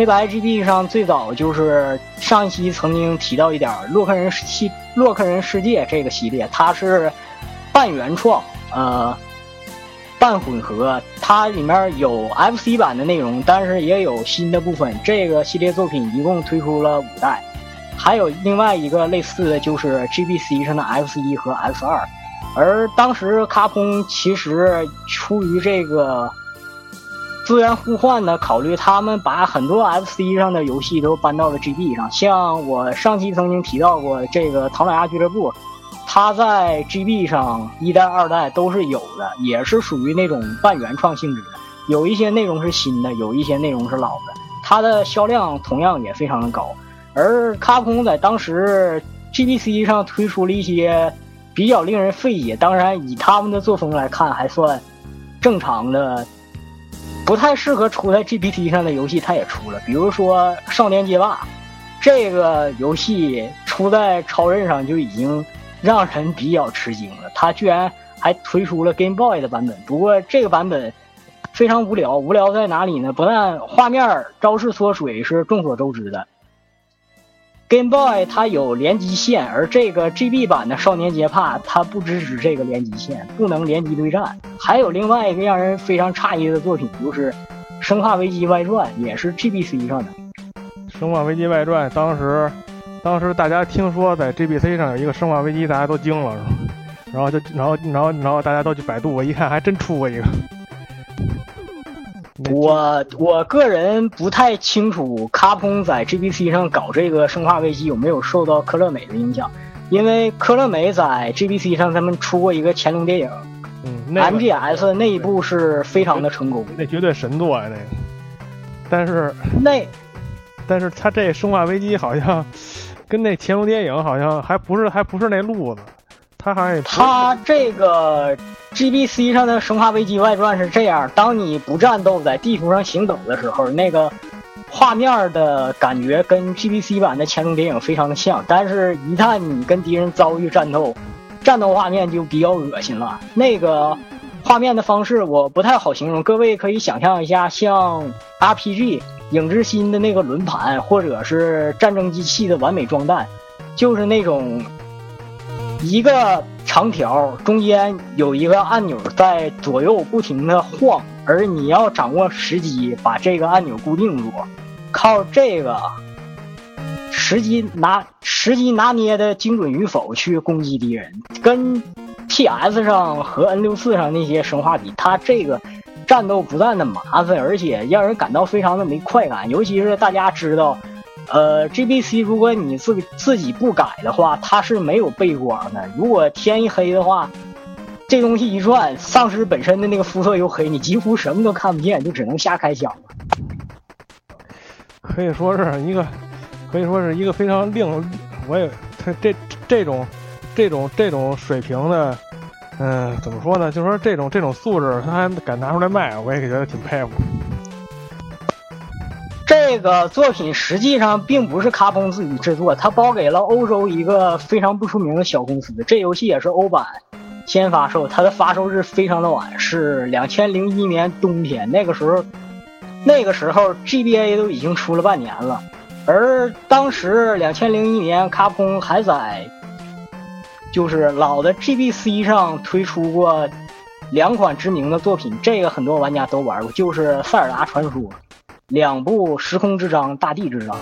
黑白 GB 上最早就是上一期曾经提到一点洛克人系洛克人世界这个系列，它是半原创，呃，半混合，它里面有 FC 版的内容，但是也有新的部分。这个系列作品一共推出了五代。还有另外一个类似的就是 GBC 上的 X 一和 X 二，而当时卡通其实出于这个资源互换的考虑，他们把很多 FC 上的游戏都搬到了 GB 上。像我上期曾经提到过这个《唐老鸭俱乐部》，它在 GB 上一代、二代都是有的，也是属于那种半原创性质的。有一些内容是新的，有一些内容是老的，它的销量同样也非常的高。而卡普空在当时 GBC 上推出了一些比较令人费解，当然以他们的作风来看还算正常的，不太适合出在 GPT 上的游戏，它也出了。比如说《少年街霸》这个游戏出在超任上就已经让人比较吃惊了，它居然还推出了 Game Boy 的版本。不过这个版本非常无聊，无聊在哪里呢？不但画面招式缩水是众所周知的。Game Boy 它有联机线，而这个 GB 版的《少年街霸》它不支持这个联机线，不能联机对战。还有另外一个让人非常诧异的作品，就是《生化危机外传》，也是 GBC 上的。《生化危机外传》当时，当时大家听说在 GBC 上有一个《生化危机》，大家都惊了，然后就然后然后然后大家都去百度，我一看还真出过一个。我我个人不太清楚卡普空在 GBC 上搞这个《生化危机》有没有受到科乐美的影响，因为科乐美在 GBC 上他们出过一个乾隆电影，嗯，MGS 那一部是非常的成功，那绝对神作啊那个。但是那，但是他这《生化危机》好像 跟那乾隆电影好像还不是还不是那路子。他好像也他这个 GBC 上的《生化危机外传》是这样：当你不战斗，在地图上行走的时候，那个画面的感觉跟 GBC 版的乾隆电影非常的像。但是，一旦你跟敌人遭遇战斗，战斗画面就比较恶心了。那个画面的方式我不太好形容，各位可以想象一下，像 RPG《影之心》的那个轮盘，或者是战争机器的完美装弹，就是那种。一个长条中间有一个按钮在左右不停的晃，而你要掌握时机把这个按钮固定住，靠这个时机拿时机拿捏的精准与否去攻击敌人，跟 PS 上和 N 六四上那些生化比，它这个战斗不但的麻烦，而且让人感到非常的没快感，尤其是大家知道。呃，GBC 如果你自自己不改的话，它是没有背光的。如果天一黑的话，这东西一转，丧尸本身的那个肤色又黑，你几乎什么都看不见，就只能瞎开枪了。可以说是一个，可以说是一个非常令我也他这这种这种这种水平的，嗯，怎么说呢？就说这种这种素质，他还敢拿出来卖，我也觉得挺佩服。这个作品实际上并不是卡普空自己制作，他包给了欧洲一个非常不出名的小公司。这游戏也是欧版先发售，它的发售日非常的晚，是两千零一年冬天。那个时候，那个时候 GBA 都已经出了半年了。而当时两千零一年，卡普空还在就是老的 GBC 上推出过两款知名的作品，这个很多玩家都玩过，就是《塞尔达传说》两部《时空之章》《大地之章》。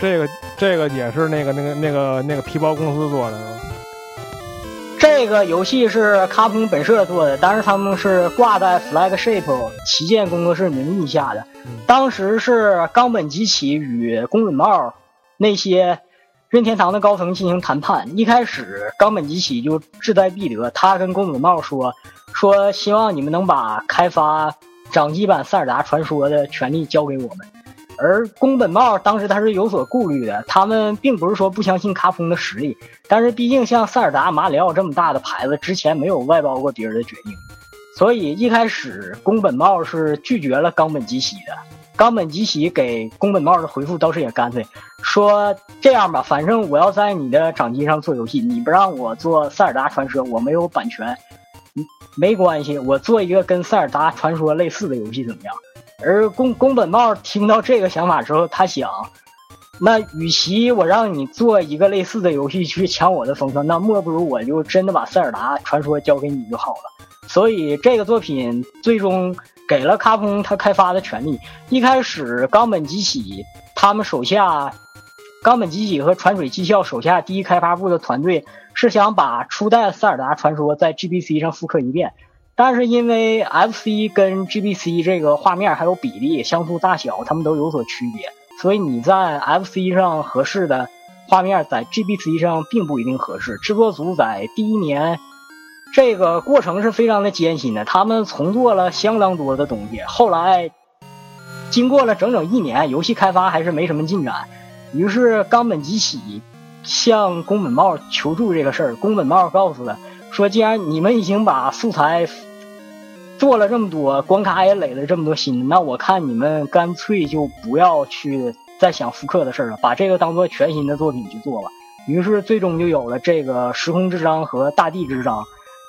这个这个也是那个那个那个那个皮包公司做的？这个游戏是卡普空本社做的，但是他们是挂在 Flagship 旗舰工作室名义下的。当时是冈本吉起与宫本茂那些任天堂的高层进行谈判。一开始，冈本吉起就志在必得，他跟宫本茂说：“说希望你们能把开发掌机版《塞尔达传说》的权利交给我们。”而宫本茂当时他是有所顾虑的，他们并不是说不相信卡普空的实力，但是毕竟像塞尔达、马里奥这么大的牌子，之前没有外包过别人的决定，所以一开始宫本茂是拒绝了冈本吉喜的。冈本吉喜给宫本茂的回复倒是也干脆，说这样吧，反正我要在你的掌机上做游戏，你不让我做塞尔达传说，我没有版权，没关系，我做一个跟塞尔达传说类似的游戏怎么样？而宫宫本茂听到这个想法之后，他想，那与其我让你做一个类似的游戏去抢我的风头，那莫不如我就真的把塞尔达传说交给你就好了。所以这个作品最终给了卡普空他开发的权利。一开始冈本吉喜他们手下，冈本吉喜和传水技校手下第一开发部的团队是想把初代塞尔达传说在 GBC 上复刻一遍。但是因为 FC 跟 GBC 这个画面还有比例、像素大小，它们都有所区别，所以你在 FC 上合适的画面，在 GBC 上并不一定合适。制作组在第一年，这个过程是非常的艰辛的，他们重做了相当多的东西。后来经过了整整一年，游戏开发还是没什么进展。于是冈本吉喜向宫本茂求助这个事儿，宫本茂告诉他说：“既然你们已经把素材做了这么多，关卡也垒了这么多新，那我看你们干脆就不要去再想复刻的事儿了，把这个当做全新的作品去做吧。”于是最终就有了这个《时空之章》和《大地之章》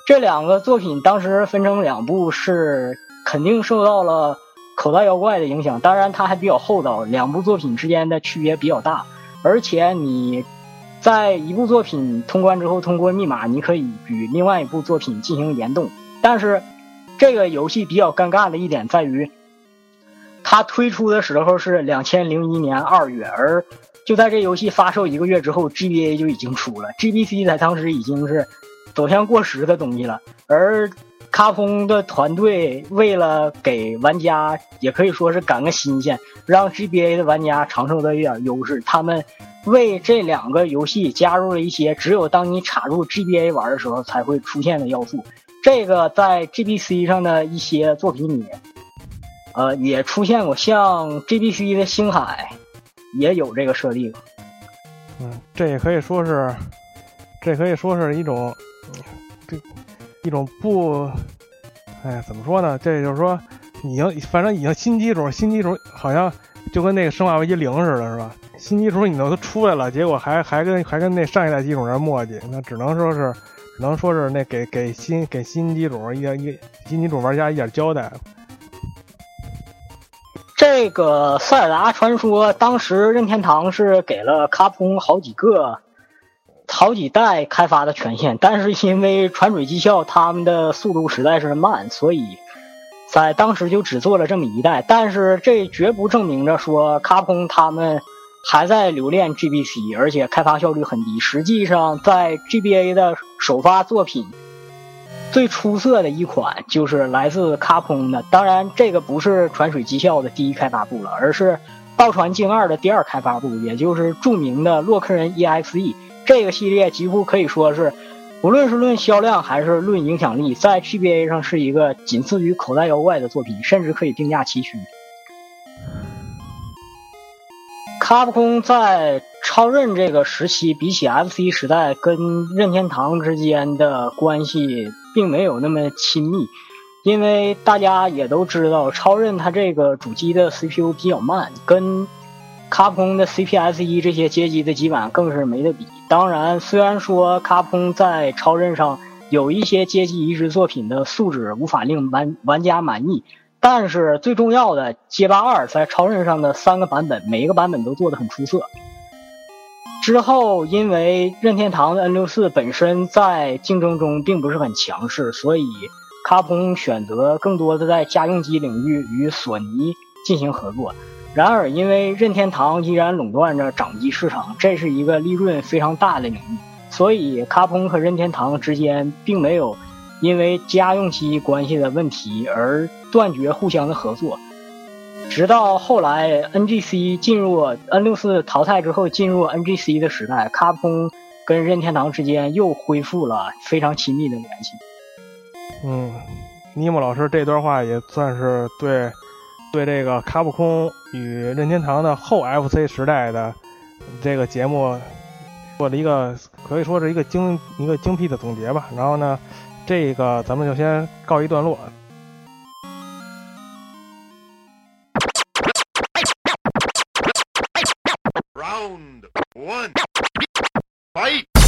这两个作品，当时分成两部，是肯定受到了。口袋妖怪的影响，当然它还比较厚道，两部作品之间的区别比较大，而且你在一部作品通关之后，通过密码你可以与另外一部作品进行联动。但是这个游戏比较尴尬的一点在于，它推出的时候是两千零一年二月，而就在这游戏发售一个月之后，GBA 就已经出了，GBC 在当时已经是走向过时的东西了，而。卡普空的团队为了给玩家，也可以说是赶个新鲜，让 GBA 的玩家尝受到一点优势，他们为这两个游戏加入了一些只有当你插入 GBA 玩的时候才会出现的要素。这个在 GBC 上的一些作品里，呃，也出现过，像 GBC 的星海也有这个设定。嗯，这也可以说是，这可以说是一种，一种不，哎，怎么说呢？这就是说，已经反正已经新机主，新机主好像就跟那个《生化危机零》似的，是吧？新机主你都出来了，结果还还跟还跟那上一代机主那磨叽，那只能说是，只能说是那给给新给新机主一点一新机主玩家一点交代。这个《塞尔达传说》当时任天堂是给了卡普空好几个。好几代开发的权限，但是因为传水技校他们的速度实在是慢，所以在当时就只做了这么一代。但是这绝不证明着说卡普空他们还在留恋 GBC，而且开发效率很低。实际上，在 GBA 的首发作品最出色的一款就是来自卡普的，当然这个不是传水技校的第一开发部了，而是道传经二的第二开发部，也就是著名的洛克人 EXE。这个系列几乎可以说是，无论是论销量还是论影响力，在 GBA 上是一个仅次于口袋妖怪的作品，甚至可以定价崎岖。卡普空在超任这个时期，比起 FC 时代跟任天堂之间的关系并没有那么亲密，因为大家也都知道，超任它这个主机的 CPU 比较慢，跟卡普空的 CPS 一这些街机的基板更是没得比。当然，虽然说卡普空在超任上有一些街机移植作品的素质无法令玩玩家满意。但是最重要的，街霸二在超任上的三个版本，每一个版本都做得很出色。之后，因为任天堂的 N 六四本身在竞争中并不是很强势，所以卡普空选择更多的在家用机领域与索尼进行合作。然而，因为任天堂依然垄断着掌机市场，这是一个利润非常大的领域，所以卡普空和任天堂之间并没有。因为家用机关系的问题而断绝互相的合作，直到后来 NGC 进入 N 六四淘汰之后，进入 NGC 的时代，卡普空跟任天堂之间又恢复了非常亲密的联系。嗯，尼莫老师这段话也算是对对这个卡普空与任天堂的后 FC 时代的这个节目做了一个可以说是一个精一个精辟的总结吧。然后呢？这个咱们就先告一段落。Round one, fight!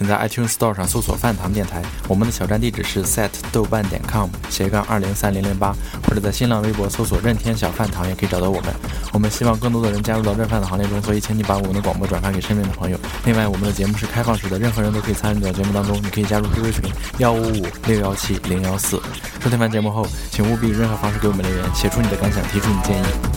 请在 iTunes Store 上搜索“饭堂电台”，我们的小站地址是 set 豆瓣点 com 斜杠二零三零零八，或者在新浪微博搜索“任天小饭堂”也可以找到我们。我们希望更多的人加入到任饭的行列中，所以请你把我们的广播转发给身边的朋友。另外，我们的节目是开放式的，任何人都可以参与到节目当中。你可以加入 QQ 群幺五五六幺七零幺四。收听完节目后，请务必以任何方式给我们留言，写出你的感想，提出你建议。